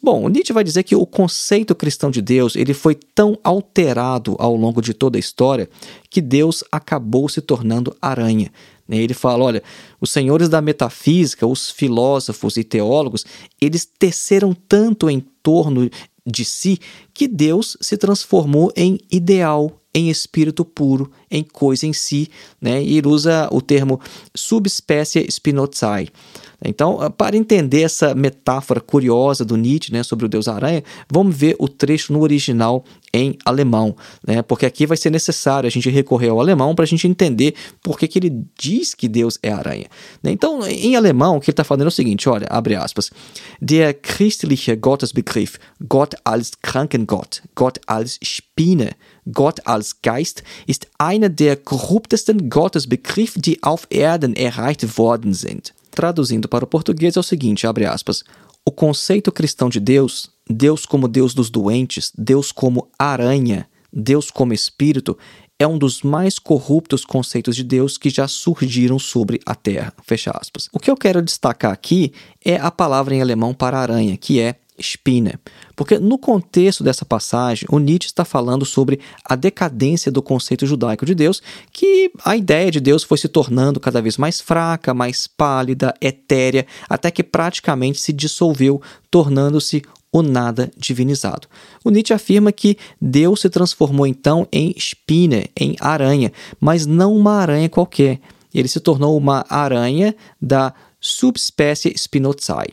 Bom, Nietzsche vai dizer que o conceito cristão de Deus ele foi tão alterado ao longo de toda a história que Deus acabou se tornando aranha. Né? Ele fala: olha, os senhores da metafísica, os filósofos e teólogos, eles teceram tanto em torno de si que Deus se transformou em ideal, em espírito puro, em coisa em si, né? E ele usa o termo subespécie Spinozae. Então, ah, para entender essa metáfora curiosa do Nietzsche né, sobre o Deus Aranha, vamos ver o trecho no original em alemão, né? porque aqui vai ser necessário a gente recorrer ao alemão para a gente entender por que, que ele diz que Deus é aranha. Né? Então, em alemão, o que ele está falando é o seguinte: olha, abre aspas. Der christliche Gottesbegriff, Gott als Krankengott, Gott als Spinne, Gott als Geist ist einer der korruptesten Gottesbegriffe, die auf Erden erreicht worden sind. Traduzindo para o português é o seguinte, abre aspas, o conceito cristão de Deus, Deus como Deus dos doentes, Deus como aranha, Deus como espírito, é um dos mais corruptos conceitos de Deus que já surgiram sobre a Terra. Fecha aspas. O que eu quero destacar aqui é a palavra em alemão para aranha, que é Spinner. Porque no contexto dessa passagem, o Nietzsche está falando sobre a decadência do conceito judaico de Deus, que a ideia de Deus foi se tornando cada vez mais fraca, mais pálida, etérea, até que praticamente se dissolveu, tornando-se o nada divinizado. O Nietzsche afirma que Deus se transformou então em Spinner, em aranha, mas não uma aranha qualquer. Ele se tornou uma aranha da subespécie Spinozae.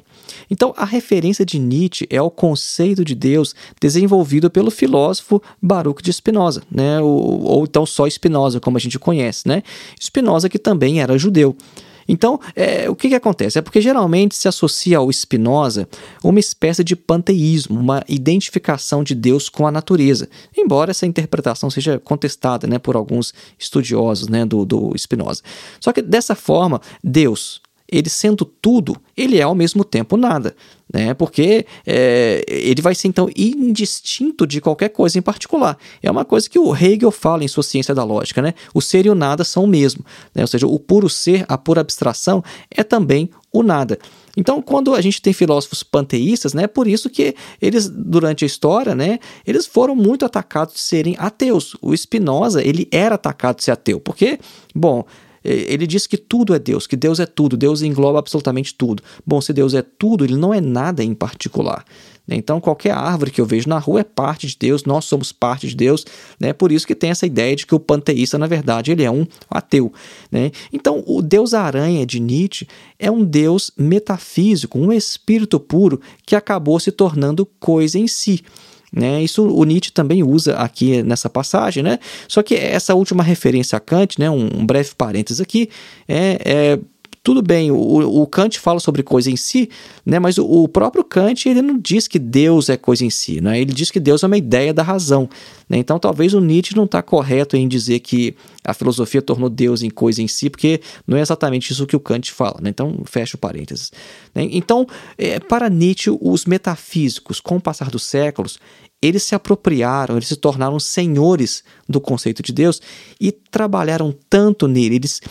Então, a referência de Nietzsche é ao conceito de Deus desenvolvido pelo filósofo Baruch de Spinoza, né? ou, ou então só Spinoza, como a gente conhece. Né? Spinoza, que também era judeu. Então, é, o que, que acontece? É porque geralmente se associa ao Spinoza uma espécie de panteísmo, uma identificação de Deus com a natureza, embora essa interpretação seja contestada né, por alguns estudiosos né, do, do Spinoza. Só que dessa forma, Deus, ele sendo tudo, ele é ao mesmo tempo nada, né? Porque é, ele vai ser então indistinto de qualquer coisa em particular. É uma coisa que o Hegel fala em sua ciência da lógica, né? O ser e o nada são o mesmo, né? Ou seja, o puro ser, a pura abstração é também o nada. Então, quando a gente tem filósofos panteístas, né, por isso que eles, durante a história, né, eles foram muito atacados de serem ateus. O Spinoza, ele era atacado de ser ateu, porque, bom, ele diz que tudo é Deus, que Deus é tudo, Deus engloba absolutamente tudo. Bom, se Deus é tudo, ele não é nada em particular. Né? Então, qualquer árvore que eu vejo na rua é parte de Deus, nós somos parte de Deus, né? Por isso que tem essa ideia de que o panteísta, na verdade, ele é um ateu, né? Então, o Deus aranha de Nietzsche é um Deus metafísico, um espírito puro que acabou se tornando coisa em si. Né? Isso o Nietzsche também usa aqui nessa passagem, né? Só que essa última referência a Kant, né? um, um breve parênteses aqui, é, é tudo bem, o, o, Kant fala sobre coisa em si, né, mas o, o, próprio Kant ele não diz que Deus é coisa em si, né, ele diz que Deus é uma ideia da razão. Né, então talvez o Nietzsche não está correto em dizer que a filosofia tornou Deus em coisa em si, porque não é exatamente isso que o Kant fala. Né, então fecha o parênteses. Né, então, é, para Nietzsche, os metafísicos, com o passar dos séculos, eles se apropriaram, eles se tornaram senhores do conceito de Deus e trabalharam tanto nele, eles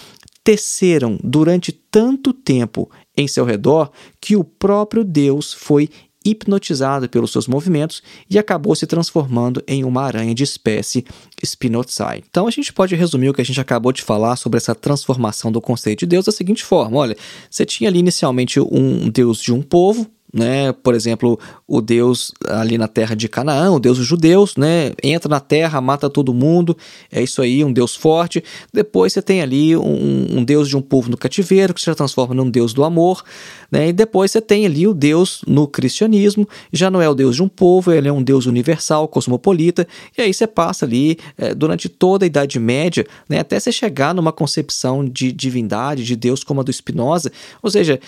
teceram durante tanto tempo em seu redor que o próprio Deus foi hipnotizado pelos seus movimentos e acabou se transformando em uma aranha de espécie Spinozae. Então a gente pode resumir o que a gente acabou de falar sobre essa transformação do conceito de Deus da seguinte forma: olha, você tinha ali inicialmente um Deus de um povo, né? Por exemplo, o Deus ali na terra de Canaã, o Deus dos judeus, né? Entra na terra, mata todo mundo, é isso aí, um Deus forte. Depois você tem ali um, um Deus de um povo no cativeiro, que se transforma num Deus do amor, né? E depois você tem ali o Deus no cristianismo, já não é o Deus de um povo, ele é um Deus universal, cosmopolita, e aí você passa ali é, durante toda a Idade Média, né? Até você chegar numa concepção de divindade, de Deus como a do Spinoza, ou seja,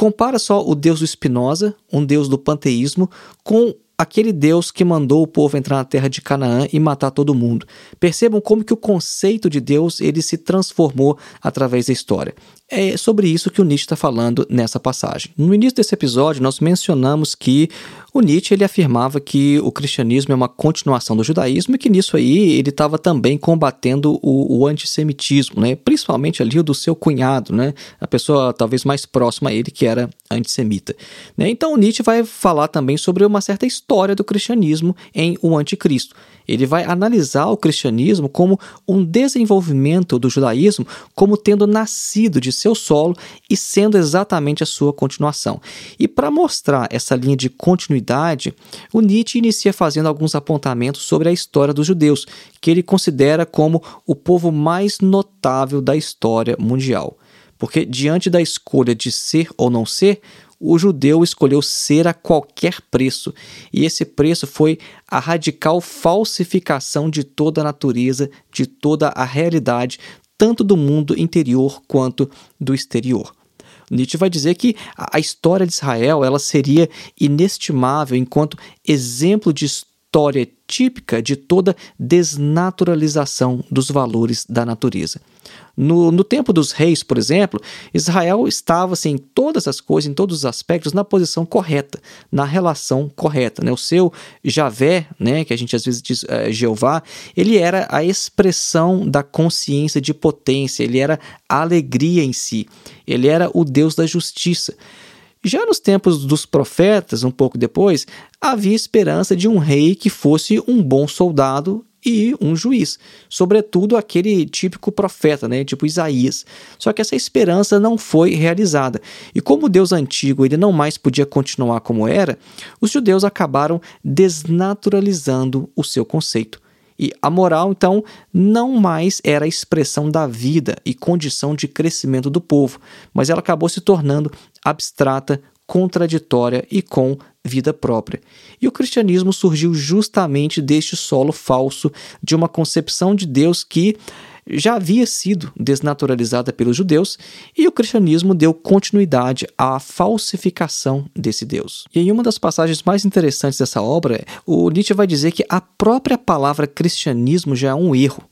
Compara só o Deus do Spinoza, um Deus do panteísmo, com aquele Deus que mandou o povo entrar na terra de Canaã e matar todo mundo. Percebam como que o conceito de Deus ele se transformou através da história. É sobre isso que o Nietzsche está falando nessa passagem. No início desse episódio, nós mencionamos que o Nietzsche ele afirmava que o cristianismo é uma continuação do judaísmo e que nisso aí ele estava também combatendo o, o, antissemitismo, né? principalmente ali o do seu cunhado, né? a pessoa talvez mais próxima a ele que era antissemita. Né? Então o Nietzsche vai falar também sobre uma certa história do cristianismo em O Anticristo. Ele vai analisar o cristianismo como um desenvolvimento do judaísmo, como tendo nascido de seu solo e sendo exatamente a sua continuação. E para mostrar essa linha de continuidade, o Nietzsche inicia fazendo alguns apontamentos sobre a história dos judeus, que ele considera como o povo mais notável da história mundial. Porque diante da escolha de ser ou não ser, o judeu escolheu ser a qualquer preço, e esse preço foi a radical falsificação de toda a natureza, de toda a realidade, tanto do mundo interior quanto do exterior. Nietzsche vai dizer que a história de Israel ela seria inestimável enquanto exemplo de história típica de toda desnaturalização dos valores da natureza. No, no tempo dos reis, por exemplo, Israel estava assim, em todas as coisas, em todos os aspectos, na posição correta, na relação correta. Né? O seu Javé, né, que a gente às vezes diz uh, Jeová, ele era a expressão da consciência de potência, ele era a alegria em si, ele era o Deus da justiça. Já nos tempos dos profetas, um pouco depois, havia esperança de um rei que fosse um bom soldado e um juiz, sobretudo aquele típico profeta, né, tipo Isaías. Só que essa esperança não foi realizada. E como o Deus antigo ele não mais podia continuar como era, os judeus acabaram desnaturalizando o seu conceito. E a moral, então, não mais era a expressão da vida e condição de crescimento do povo, mas ela acabou se tornando abstrata, contraditória e com vida própria. E o cristianismo surgiu justamente deste solo falso de uma concepção de Deus que já havia sido desnaturalizada pelos judeus, e o cristianismo deu continuidade à falsificação desse Deus. E em uma das passagens mais interessantes dessa obra, o Nietzsche vai dizer que a própria palavra cristianismo já é um erro,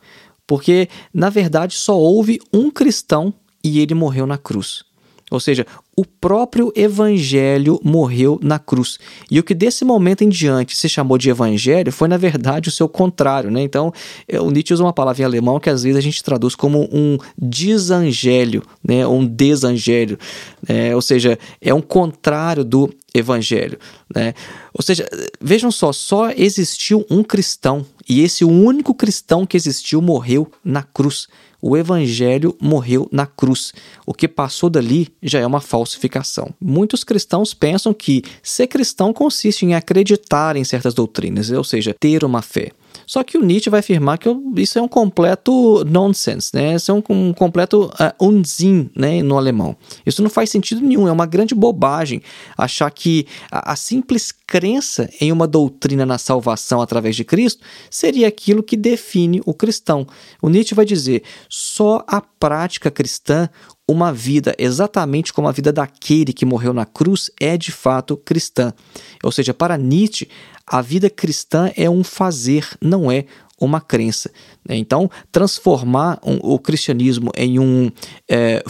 porque na verdade só houve um cristão e ele morreu na cruz. Ou seja, o próprio evangelho morreu na cruz. E o que desse momento em diante se chamou de evangelho foi, na verdade, o seu contrário. Né? Então, é, o Nietzsche usa uma palavra em alemão que às vezes a gente traduz como um desangélio, né? um desangélio. É, ou seja, é um contrário do evangelho. Né? Ou seja, vejam só, só existiu um cristão. E esse único cristão que existiu morreu na cruz o evangelho morreu na cruz. O que passou dali já é uma falsificação. Muitos cristãos pensam que ser cristão consiste em acreditar em certas doutrinas, ou seja, ter uma fé. Só que o Nietzsche vai afirmar que isso é um completo nonsense, né? Isso é um, um completo uh, Unsinn, né, no alemão. Isso não faz sentido nenhum, é uma grande bobagem achar que a, a simples crença em uma doutrina na salvação através de Cristo seria aquilo que define o cristão. O Nietzsche vai dizer: só a prática cristã uma vida exatamente como a vida daquele que morreu na cruz é de fato cristã. Ou seja, para Nietzsche, a vida cristã é um fazer, não é uma crença. Né? Então, transformar um, o cristianismo em um é,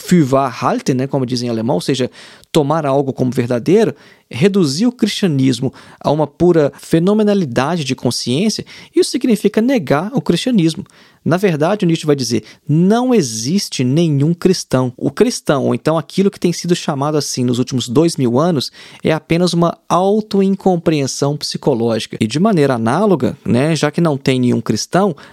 né, como dizem em alemão, ou seja, tomar algo como verdadeiro, reduzir o cristianismo a uma pura fenomenalidade de consciência, isso significa negar o cristianismo. Na verdade, Nietzsche vai dizer: não existe nenhum cristão. O cristão, ou então aquilo que tem sido chamado assim nos últimos dois mil anos, é apenas uma auto-incompreensão psicológica. E de maneira análoga, né, já que não tem nenhum cristão,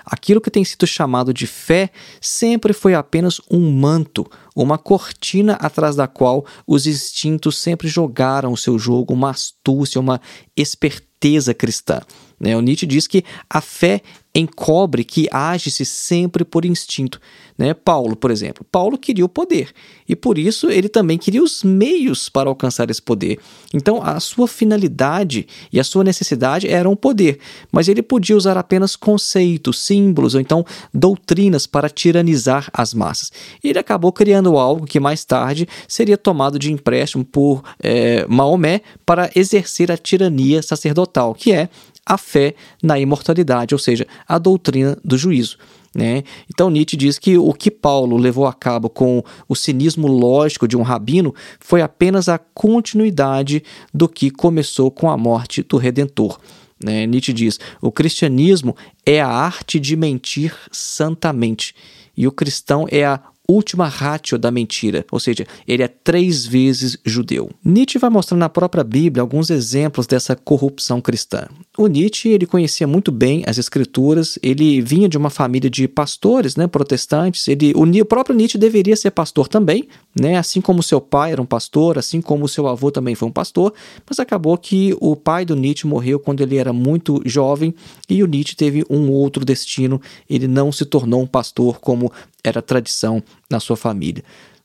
aquilo que tem sido chamado de fé sempre foi apenas um manto, uma cortina atrás da qual os instintos sempre jogaram o seu jogo, uma astúcia, uma esperteza cristã. Né? O Nietzsche diz que a fé encobre que age-se sempre por instinto. Né? Paulo, por exemplo. Paulo queria o poder e por isso ele também queria os meios para alcançar esse poder. Então a sua finalidade e a sua necessidade eram o poder, mas ele podia usar apenas conceitos, símbolos ou então doutrinas para tiranizar as massas. E ele acabou criando algo que mais tarde seria tomado de empréstimo por é, Maomé para exercer a tirania sacerdotal, que é a fé na imortalidade, ou seja, a doutrina do juízo. Né? Então Nietzsche diz que o que Paulo levou a cabo com o cinismo lógico de um rabino foi apenas a continuidade do que começou com a morte do Redentor. Né? Nietzsche diz: o cristianismo é a arte de mentir santamente, e o cristão é a última ratio da mentira, ou seja, ele é três vezes judeu. Nietzsche vai mostrar na própria Bíblia alguns exemplos dessa corrupção cristã. O Nietzsche ele conhecia muito bem as escrituras, ele vinha de uma família de pastores, né, protestantes. Ele, o, o próprio Nietzsche deveria ser pastor também, né, assim como seu pai era um pastor, assim como seu avô também foi um pastor, mas acabou que o pai do Nietzsche morreu quando ele era muito jovem e o Nietzsche teve um outro destino. Ele não se tornou um pastor como era tradição na sua família.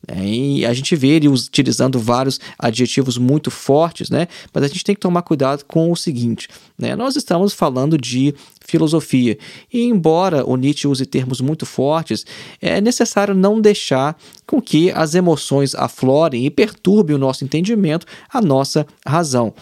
É, e a gente vê ele utilizando vários adjetivos muito fortes, né? Mas a gente tem que tomar cuidado com o seguinte: né? nós estamos falando de filosofia, e embora o Nietzsche use termos muito fortes, é necessário não deixar com que as emoções aflorem e perturbem o nosso entendimento, a nossa razão.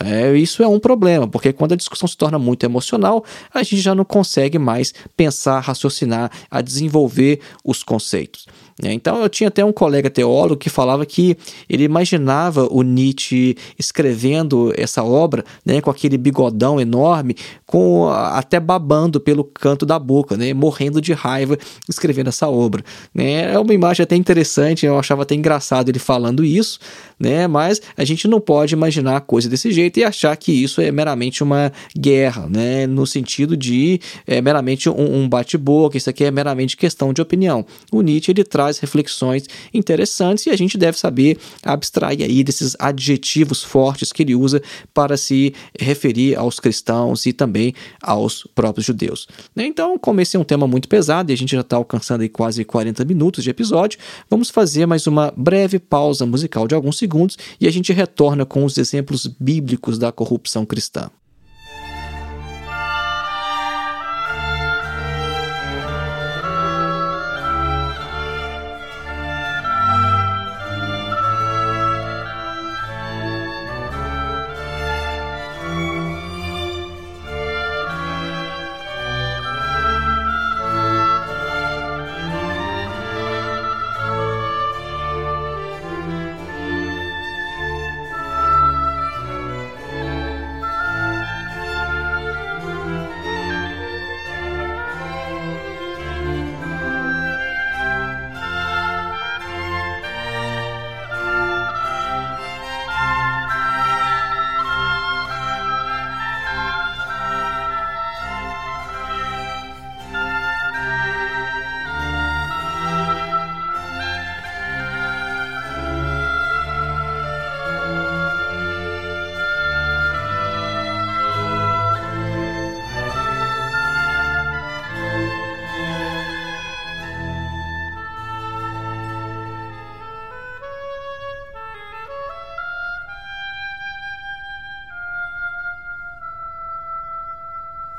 É, isso é um problema, porque quando a discussão se torna muito emocional, a gente já não consegue mais pensar, raciocinar, a desenvolver os conceitos. Né? Então eu tinha até um colega teólogo que falava que ele imaginava o Nietzsche escrevendo essa obra, né, com aquele bigodão enorme, com até babando pelo canto da boca, né, morrendo de raiva escrevendo essa obra. Né? É uma imagem até interessante, eu achava até engraçado ele falando isso, né, mas a gente não pode imaginar a coisa desse jeito e achar que isso é meramente uma guerra, né, no sentido de é meramente um, um bate-boca, isso aqui é meramente questão de opinião. O Nietzsche ele traz traz reflexões interessantes e a gente deve saber abstrair aí desses adjetivos fortes que ele usa para se referir aos cristãos e também aos próprios judeus. Então, como esse é um tema muito pesado e a gente já está alcançando aí quase 40 minutos de episódio, vamos fazer mais uma breve pausa musical de alguns segundos e a gente retorna com os exemplos bíblicos da corrupção cristã.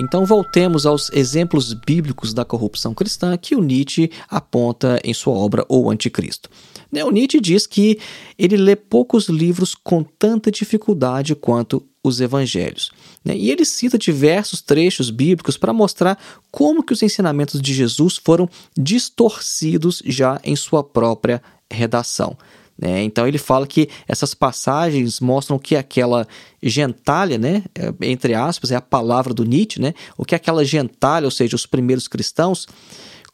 Então voltemos aos exemplos bíblicos da corrupção cristã que o Nietzsche aponta em sua obra O Anticristo. Né, o Nietzsche diz que ele lê poucos livros com tanta dificuldade quanto os evangelhos. Né, e ele cita diversos trechos bíblicos para mostrar como que os ensinamentos de Jesus foram distorcidos já em sua própria redação. Né? Então ele fala que essas passagens mostram que aquela gentalha, né, é, entre aspas, é a palavra do Nietzsche, né, o que aquela gentalha, ou seja, os primeiros cristãos,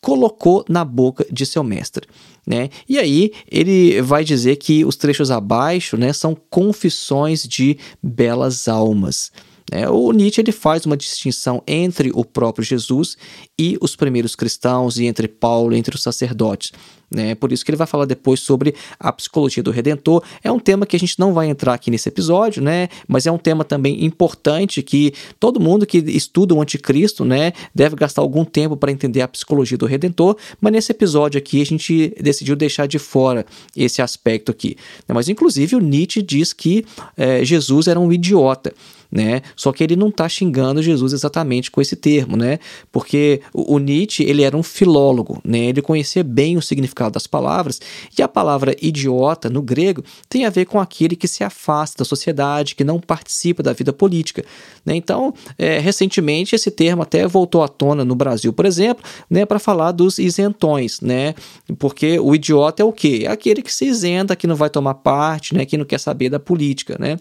colocou na boca de seu mestre. Né? E aí ele vai dizer que os trechos abaixo né, são confissões de belas almas. Né? O Nietzsche ele faz uma distinção entre o próprio Jesus e os primeiros cristãos, e entre Paulo, entre os sacerdotes. Né? Por isso que ele vai falar depois sobre a psicologia do Redentor. É um tema que a gente não vai entrar aqui nesse episódio, né? mas é um tema também importante que todo mundo que estuda o anticristo né, deve gastar algum tempo para entender a psicologia do Redentor, mas nesse episódio aqui a gente decidiu deixar de fora esse aspecto aqui. Mas inclusive o Nietzsche diz que é, Jesus era um idiota. Né? Só que ele não está xingando Jesus exatamente com esse termo, né? Porque o, Nietzsche, ele era um filólogo, né? Ele conhecia bem o significado das palavras, e a palavra idiota no grego tem a ver com aquele que se afasta da sociedade, que não participa da vida política, né? Então, é, recentemente esse termo até voltou à tona no Brasil, por exemplo, né, para falar dos isentões, né? Porque o idiota é o quê? É aquele que se isenta, que não vai tomar parte, né, que não quer saber da política, né?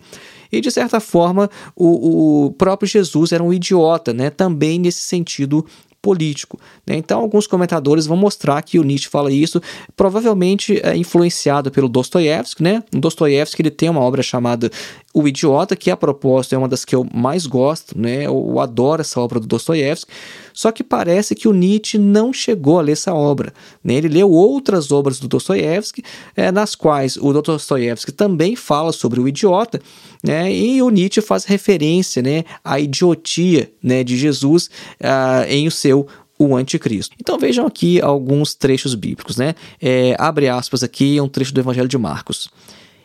E de certa forma, o, o próprio Jesus era um idiota, né? Também nesse sentido político. Né? Então, alguns comentadores vão mostrar que o Nietzsche fala isso, provavelmente é influenciado pelo Dostoiévski. Né? Dostoiévski ele tem uma obra chamada O Idiota, que a propósito é uma das que eu mais gosto, né? eu adoro essa obra do Dostoiévski, só que parece que o Nietzsche não chegou a ler essa obra. Né? Ele leu outras obras do Dostoiévski, é, nas quais o Dostoiévski também fala sobre o idiota, né? e o Nietzsche faz referência né, à idiotia né, de Jesus uh, em o seu o anticristo. Então vejam aqui alguns trechos bíblicos, né? É, abre aspas aqui, é um trecho do Evangelho de Marcos.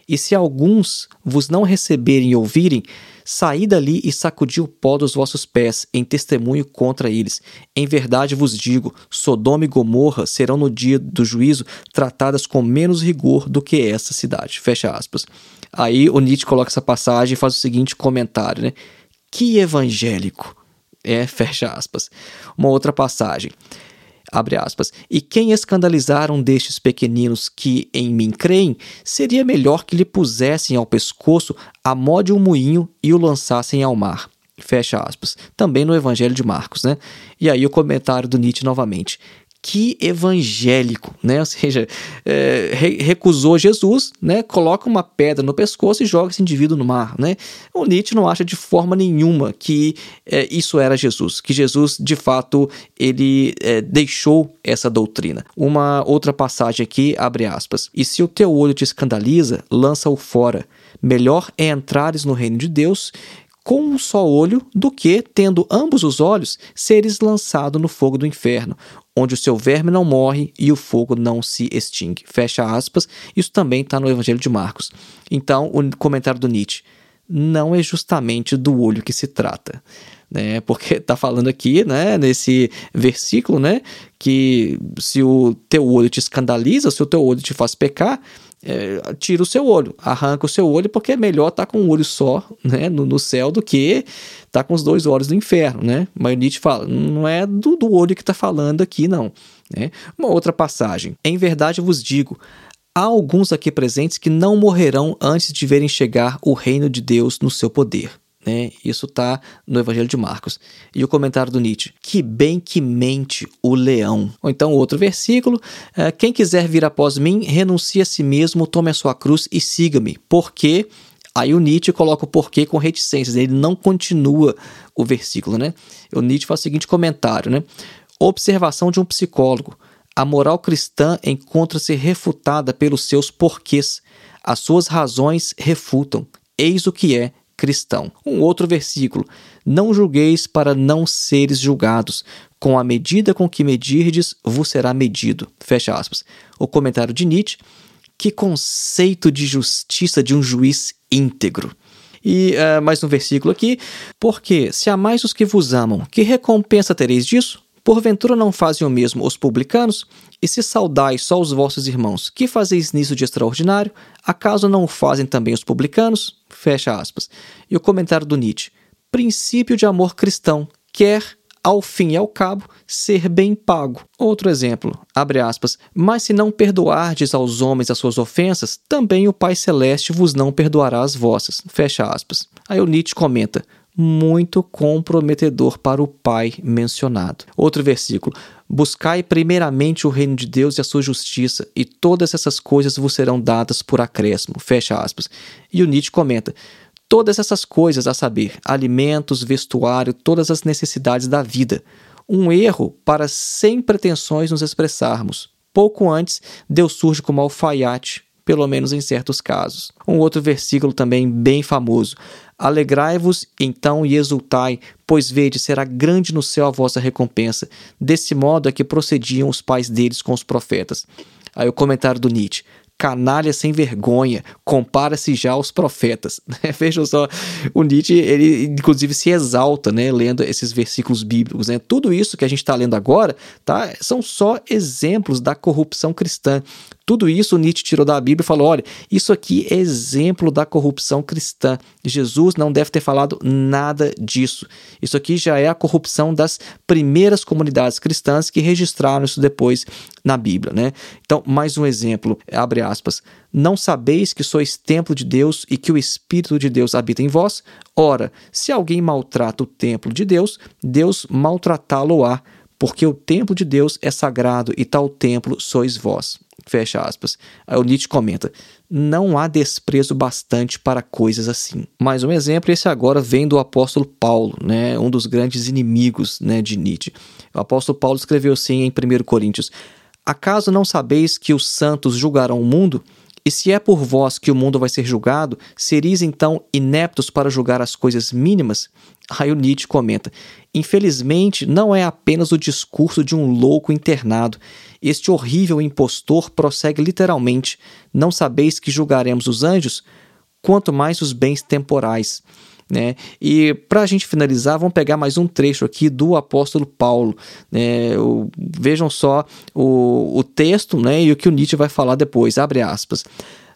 E se alguns vos não receberem e ouvirem, Saí dali e sacudi o pó dos vossos pés, em testemunho contra eles. Em verdade vos digo: Sodoma e Gomorra serão no dia do juízo tratadas com menos rigor do que essa cidade. Fecha aspas. Aí o Nietzsche coloca essa passagem e faz o seguinte comentário, né? Que evangélico! É, fecha aspas. Uma outra passagem abre aspas, e quem escandalizar um destes pequeninos que em mim creem, seria melhor que lhe pusessem ao pescoço a mó de um moinho e o lançassem ao mar. Fecha aspas. Também no Evangelho de Marcos, né? E aí o comentário do Nietzsche novamente que evangélico, né? Ou seja, é, recusou Jesus, né? Coloca uma pedra no pescoço e joga esse indivíduo no mar, né? O Nietzsche não acha de forma nenhuma que é, isso era Jesus, que Jesus de fato ele é, deixou essa doutrina. Uma outra passagem aqui abre aspas. E se o teu olho te escandaliza, lança-o fora. Melhor é entrares no reino de Deus com um só olho do que, tendo ambos os olhos, seres lançado no fogo do inferno, onde o seu verme não morre e o fogo não se extingue. Fecha aspas. Isso também está no Evangelho de Marcos. Então, o comentário do Nietzsche não é justamente do olho que se trata. Né, porque está falando aqui, né, nesse versículo, né, que se o teu olho te escandaliza, se o teu olho te faz pecar, é, tira o seu olho, arranca o seu olho, porque é melhor estar tá com um olho só né, no, no céu do que estar tá com os dois olhos no inferno. Né? Mas Nietzsche fala, não é do, do olho que está falando aqui, não. Né? Uma outra passagem. Em verdade vos digo, há alguns aqui presentes que não morrerão antes de verem chegar o reino de Deus no seu poder. Né? Isso está no Evangelho de Marcos. E o comentário do Nietzsche: Que bem que mente o leão. Ou então, outro versículo: é, Quem quiser vir após mim, renuncie a si mesmo, tome a sua cruz e siga-me. Porque. Aí o Nietzsche coloca o porquê com reticências, ele não continua o versículo, né? O Nietzsche faz o seguinte comentário, né? Observação de um psicólogo. A moral cristã encontra-se refutada pelos seus porquês. As suas razões refutam. Eis o que é cristão. Um outro versículo: Não julgueis para não seres julgados. Com a medida com que medirdes, vos será medido. Fecha aspas. O comentário de Nietzsche: Que conceito de justiça de um juiz íntegro. E uh, mais um versículo aqui: Porque se amais os que vos amam, que recompensa tereis disso? Porventura não fazem o mesmo os publicanos? E se saudais só os vossos irmãos, que fazeis nisso de extraordinário? Acaso não o fazem também os publicanos? Fecha aspas. E o comentário do Nietzsche: princípio de amor cristão, quer, ao fim e ao cabo, ser bem pago. Outro exemplo, abre aspas, mas se não perdoardes aos homens as suas ofensas, também o Pai Celeste vos não perdoará as vossas. Fecha aspas. Aí o Nietzsche comenta, muito comprometedor para o pai mencionado. Outro versículo: Buscai primeiramente o reino de Deus e a sua justiça, e todas essas coisas vos serão dadas por acréscimo. Fecha aspas. E o Nietzsche comenta: Todas essas coisas, a saber, alimentos, vestuário, todas as necessidades da vida. Um erro para sem pretensões nos expressarmos. Pouco antes, Deus surge como alfaiate, pelo menos em certos casos. Um outro versículo também bem famoso. Alegrai-vos então e exultai, pois vede, será grande no céu a vossa recompensa. Desse modo é que procediam os pais deles com os profetas. Aí o comentário do Nietzsche. canalha sem vergonha, compara-se já aos profetas. *laughs* Vejam só, o Nietzsche, ele inclusive se exalta, né, lendo esses versículos bíblicos. Né? Tudo isso que a gente está lendo agora tá, são só exemplos da corrupção cristã. Tudo isso Nietzsche tirou da Bíblia e falou: olha, isso aqui é exemplo da corrupção cristã. Jesus não deve ter falado nada disso. Isso aqui já é a corrupção das primeiras comunidades cristãs que registraram isso depois na Bíblia, né? Então, mais um exemplo, abre aspas. Não sabeis que sois templo de Deus e que o Espírito de Deus habita em vós? Ora, se alguém maltrata o templo de Deus, Deus maltratá-lo-á, porque o templo de Deus é sagrado e tal templo sois vós. Fecha aspas. Aí o Nietzsche comenta: não há desprezo bastante para coisas assim. Mais um exemplo, esse agora vem do apóstolo Paulo, né, um dos grandes inimigos né, de Nietzsche. O apóstolo Paulo escreveu assim em 1 Coríntios: Acaso não sabeis que os santos julgarão o mundo? E se é por vós que o mundo vai ser julgado, sereis então ineptos para julgar as coisas mínimas? Aí o Nietzsche comenta: Infelizmente, não é apenas o discurso de um louco internado. Este horrível impostor prossegue literalmente: Não sabeis que julgaremos os anjos? Quanto mais os bens temporais. Né? E para a gente finalizar, vamos pegar mais um trecho aqui do apóstolo Paulo. Né? O, vejam só o, o texto né? e o que o Nietzsche vai falar depois. Abre aspas.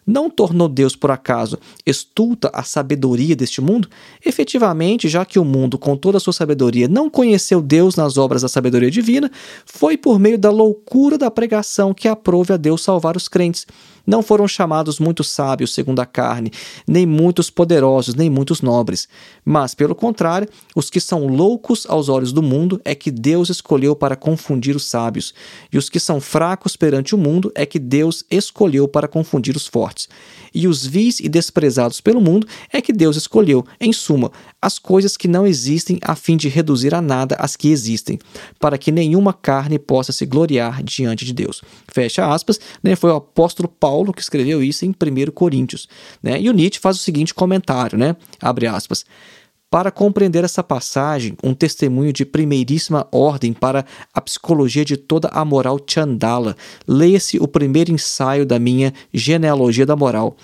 Não tornou Deus, por acaso, estulta a sabedoria deste mundo? Efetivamente, já que o mundo, com toda a sua sabedoria, não conheceu Deus nas obras da sabedoria divina, foi por meio da loucura da pregação que aprove a Deus salvar os crentes. Não foram chamados muitos sábios segundo a carne, nem muitos poderosos, nem muitos nobres. Mas, pelo contrário, os que são loucos aos olhos do mundo é que Deus escolheu para confundir os sábios, e os que são fracos perante o mundo é que Deus escolheu para confundir os fortes. E os vis e desprezados pelo mundo é que Deus escolheu, em suma, as coisas que não existem a fim de reduzir a nada as que existem, para que nenhuma carne possa se gloriar diante de Deus. Fecha aspas, né? Foi o apóstolo Paulo Paulo que escreveu isso em 1 Coríntios. Né? E o Nietzsche faz o seguinte comentário, né? abre aspas, para compreender essa passagem, um testemunho de primeiríssima ordem para a psicologia de toda a moral chandala, leia-se o primeiro ensaio da minha genealogia da moral.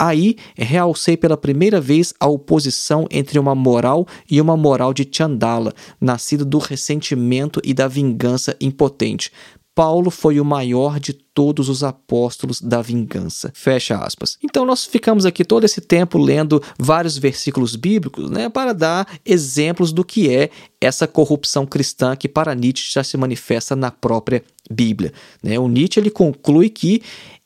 Aí realcei pela primeira vez a oposição entre uma moral e uma moral de Chandala, nascido do ressentimento e da vingança impotente, Paulo foi o maior de todos os apóstolos da vingança. Fecha aspas. Então nós ficamos aqui todo esse tempo lendo vários versículos bíblicos, né, para dar exemplos do que é essa corrupção cristã que para Nietzsche já se manifesta na própria Bíblia. Né? O Nietzsche ele conclui que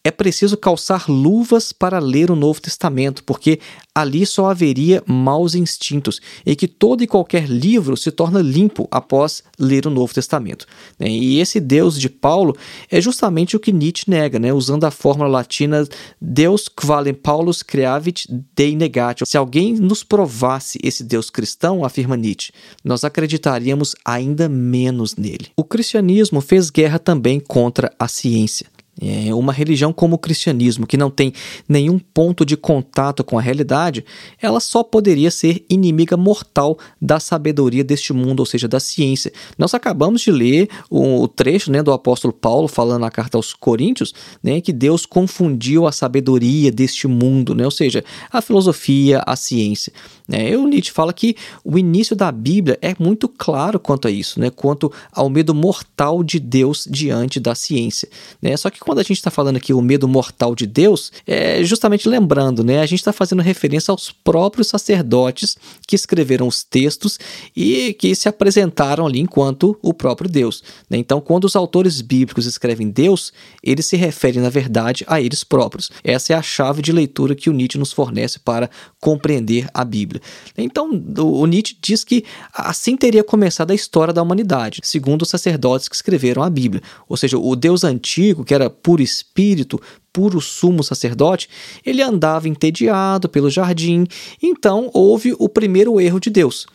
é preciso calçar luvas para ler o Novo Testamento, porque ali só haveria maus instintos e que todo e qualquer livro se torna limpo após ler o Novo Testamento. Né? E esse Deus de Paulo é justamente o que Nietzsche nega, né? usando a fórmula latina Deus qualem Paulus creavit Dei negatio. Se alguém nos provasse esse Deus cristão, afirma Nietzsche, nós acreditaríamos ainda menos nele. O cristianismo fez guerra também contra a ciência. É uma religião como o cristianismo, que não tem nenhum ponto de contato com a realidade, ela só poderia ser inimiga mortal da sabedoria deste mundo, ou seja, da ciência. Nós acabamos de ler o, trecho né, do apóstolo Paulo falando na carta aos Coríntios né, que Deus confundiu a sabedoria deste mundo, né, ou seja, a filosofia, a ciência. É, Nietzsche fala que o início da Bíblia é muito claro quanto a isso, né, quanto ao medo mortal de Deus diante da ciência. Né? Só que quando a gente está falando aqui o medo mortal de Deus, é justamente lembrando, né? A gente está fazendo referência aos próprios sacerdotes que escreveram os textos e que se apresentaram ali enquanto o próprio Deus. Né? Então, quando os autores bíblicos escrevem Deus, eles se referem, na verdade, a eles próprios. Essa é a chave de leitura que o Nietzsche nos fornece para compreender a Bíblia. Então, o Nietzsche diz que assim teria começado a história da humanidade, segundo os sacerdotes que escreveram a Bíblia. Ou seja, o Deus antigo, que era puro espírito, puro sumo sacerdote, ele andava entediado pelo jardim, então houve o primeiro erro de Deus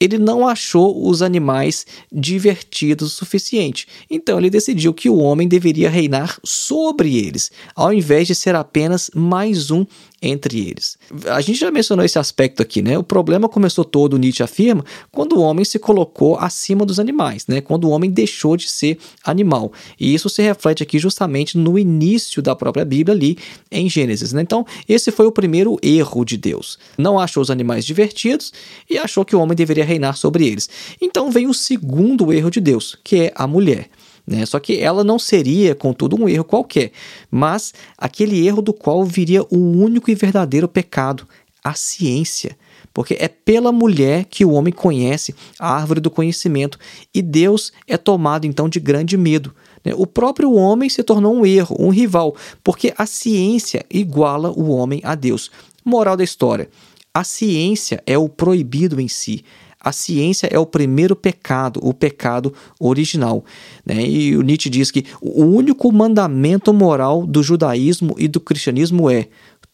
ele não achou os animais divertidos o suficiente. Então ele decidiu que o homem deveria reinar sobre eles, ao invés de ser apenas mais um entre eles. A gente já mencionou esse aspecto aqui, né? O problema começou todo, Nietzsche afirma, quando o homem se colocou acima dos animais, né? Quando o homem deixou de ser animal. E isso se reflete aqui justamente no início da própria Bíblia ali em Gênesis, né? Então, esse foi o primeiro erro de Deus. Não achou os animais divertidos e achou que o homem deveria reinar sobre eles. Então vem o segundo erro de Deus, que é a mulher. Né? Só que ela não seria, contudo, um erro qualquer, mas aquele erro do qual viria o único e verdadeiro pecado, a ciência. Porque é pela mulher que o homem conhece a árvore do conhecimento e Deus é tomado então de grande medo. Né? O próprio homem se tornou um erro, um rival, porque a ciência iguala o homem a Deus. Moral da história: a ciência é o proibido em si. A ciência é o primeiro pecado, o pecado original. Né? E o Nietzsche diz que o único mandamento moral do judaísmo e do cristianismo é: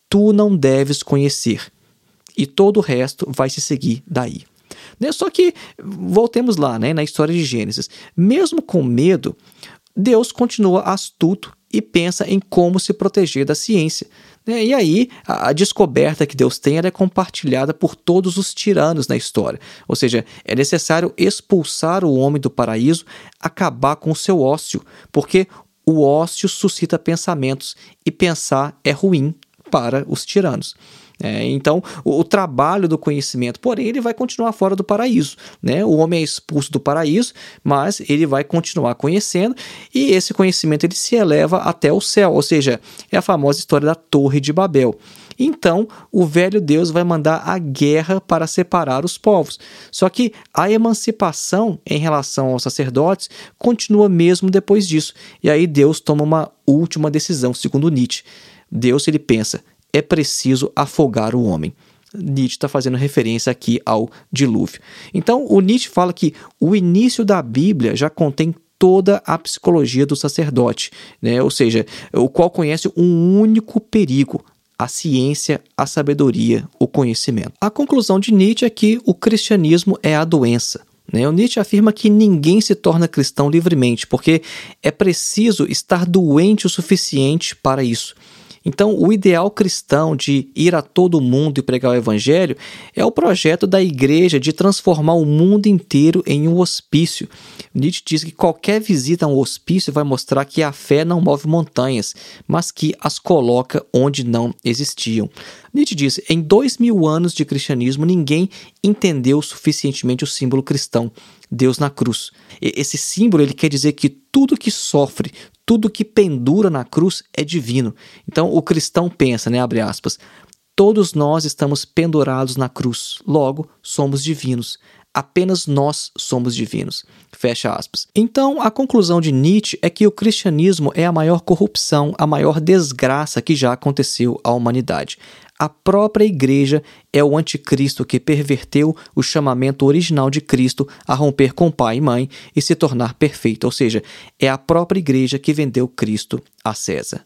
tu não deves conhecer. E todo o resto vai se seguir daí. Né? Só que, voltemos lá, né, na história de Gênesis. Mesmo com medo, Deus continua astuto e pensa em como se proteger da ciência. Né? E aí, a, a descoberta que Deus tem é compartilhada por todos os tiranos na história. Ou seja, é necessário expulsar o homem do paraíso, acabar com o seu ócio, porque o ócio suscita pensamentos e pensar é ruim para os tiranos. É, então, o, o, trabalho do conhecimento, porém, ele vai continuar fora do paraíso. Né? O homem é expulso do paraíso, mas ele vai continuar conhecendo e esse conhecimento ele se eleva até o céu, ou seja, é a famosa história da Torre de Babel. Então, o velho Deus vai mandar a guerra para separar os povos. Só que a emancipação em relação aos sacerdotes continua mesmo depois disso. E aí Deus toma uma última decisão, segundo Nietzsche. Deus ele pensa: é preciso afogar o homem. Nietzsche está fazendo referência aqui ao dilúvio. Então, o Nietzsche fala que o início da Bíblia já contém toda a psicologia do sacerdote, né? ou seja, o qual conhece um único perigo, a ciência, a sabedoria, o conhecimento. A conclusão de Nietzsche é que o cristianismo é a doença. Né? O Nietzsche afirma que ninguém se torna cristão livremente, porque é preciso estar doente o suficiente para isso. Então, o ideal cristão de ir a todo mundo e pregar o evangelho é o projeto da igreja de transformar o mundo inteiro em um hospício. Nietzsche diz que qualquer visita a um hospício vai mostrar que a fé não move montanhas, mas que as coloca onde não existiam. Nietzsche diz: em dois mil anos de cristianismo, ninguém entendeu suficientemente o símbolo cristão. Deus na cruz. Esse símbolo ele quer dizer que tudo que sofre, tudo que pendura na cruz é divino. Então o cristão pensa, né, abre aspas, todos nós estamos pendurados na cruz, logo somos divinos. Apenas nós somos divinos. Fecha aspas. Então, a conclusão de Nietzsche é que o cristianismo é a maior corrupção, a maior desgraça que já aconteceu à humanidade. A própria igreja é o anticristo que perverteu o chamamento original de Cristo a romper com pai e mãe e se tornar perfeito, ou seja, é a própria igreja que vendeu Cristo a César.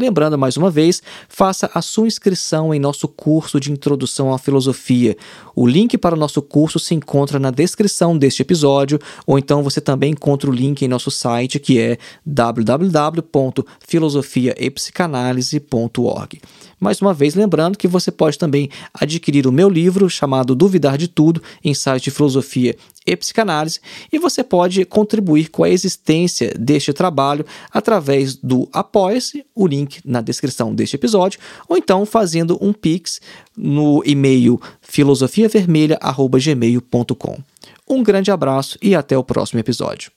Lembrando mais uma vez, faça a sua inscrição em nosso curso de Introdução à Filosofia. O link para o nosso curso se encontra na descrição deste episódio, ou então você também encontra o link em nosso site que é www.filosofiaepsicanalise.org. Mais uma vez, lembrando que você pode também adquirir o meu livro chamado Duvidar de Tudo, Ensaios de Filosofia e Psicanálise, e você pode contribuir com a existência deste trabalho através do Apoia-se, o link na descrição deste episódio, ou então fazendo um Pix no e-mail filosofiavermelha.gmail.com. Um grande abraço e até o próximo episódio.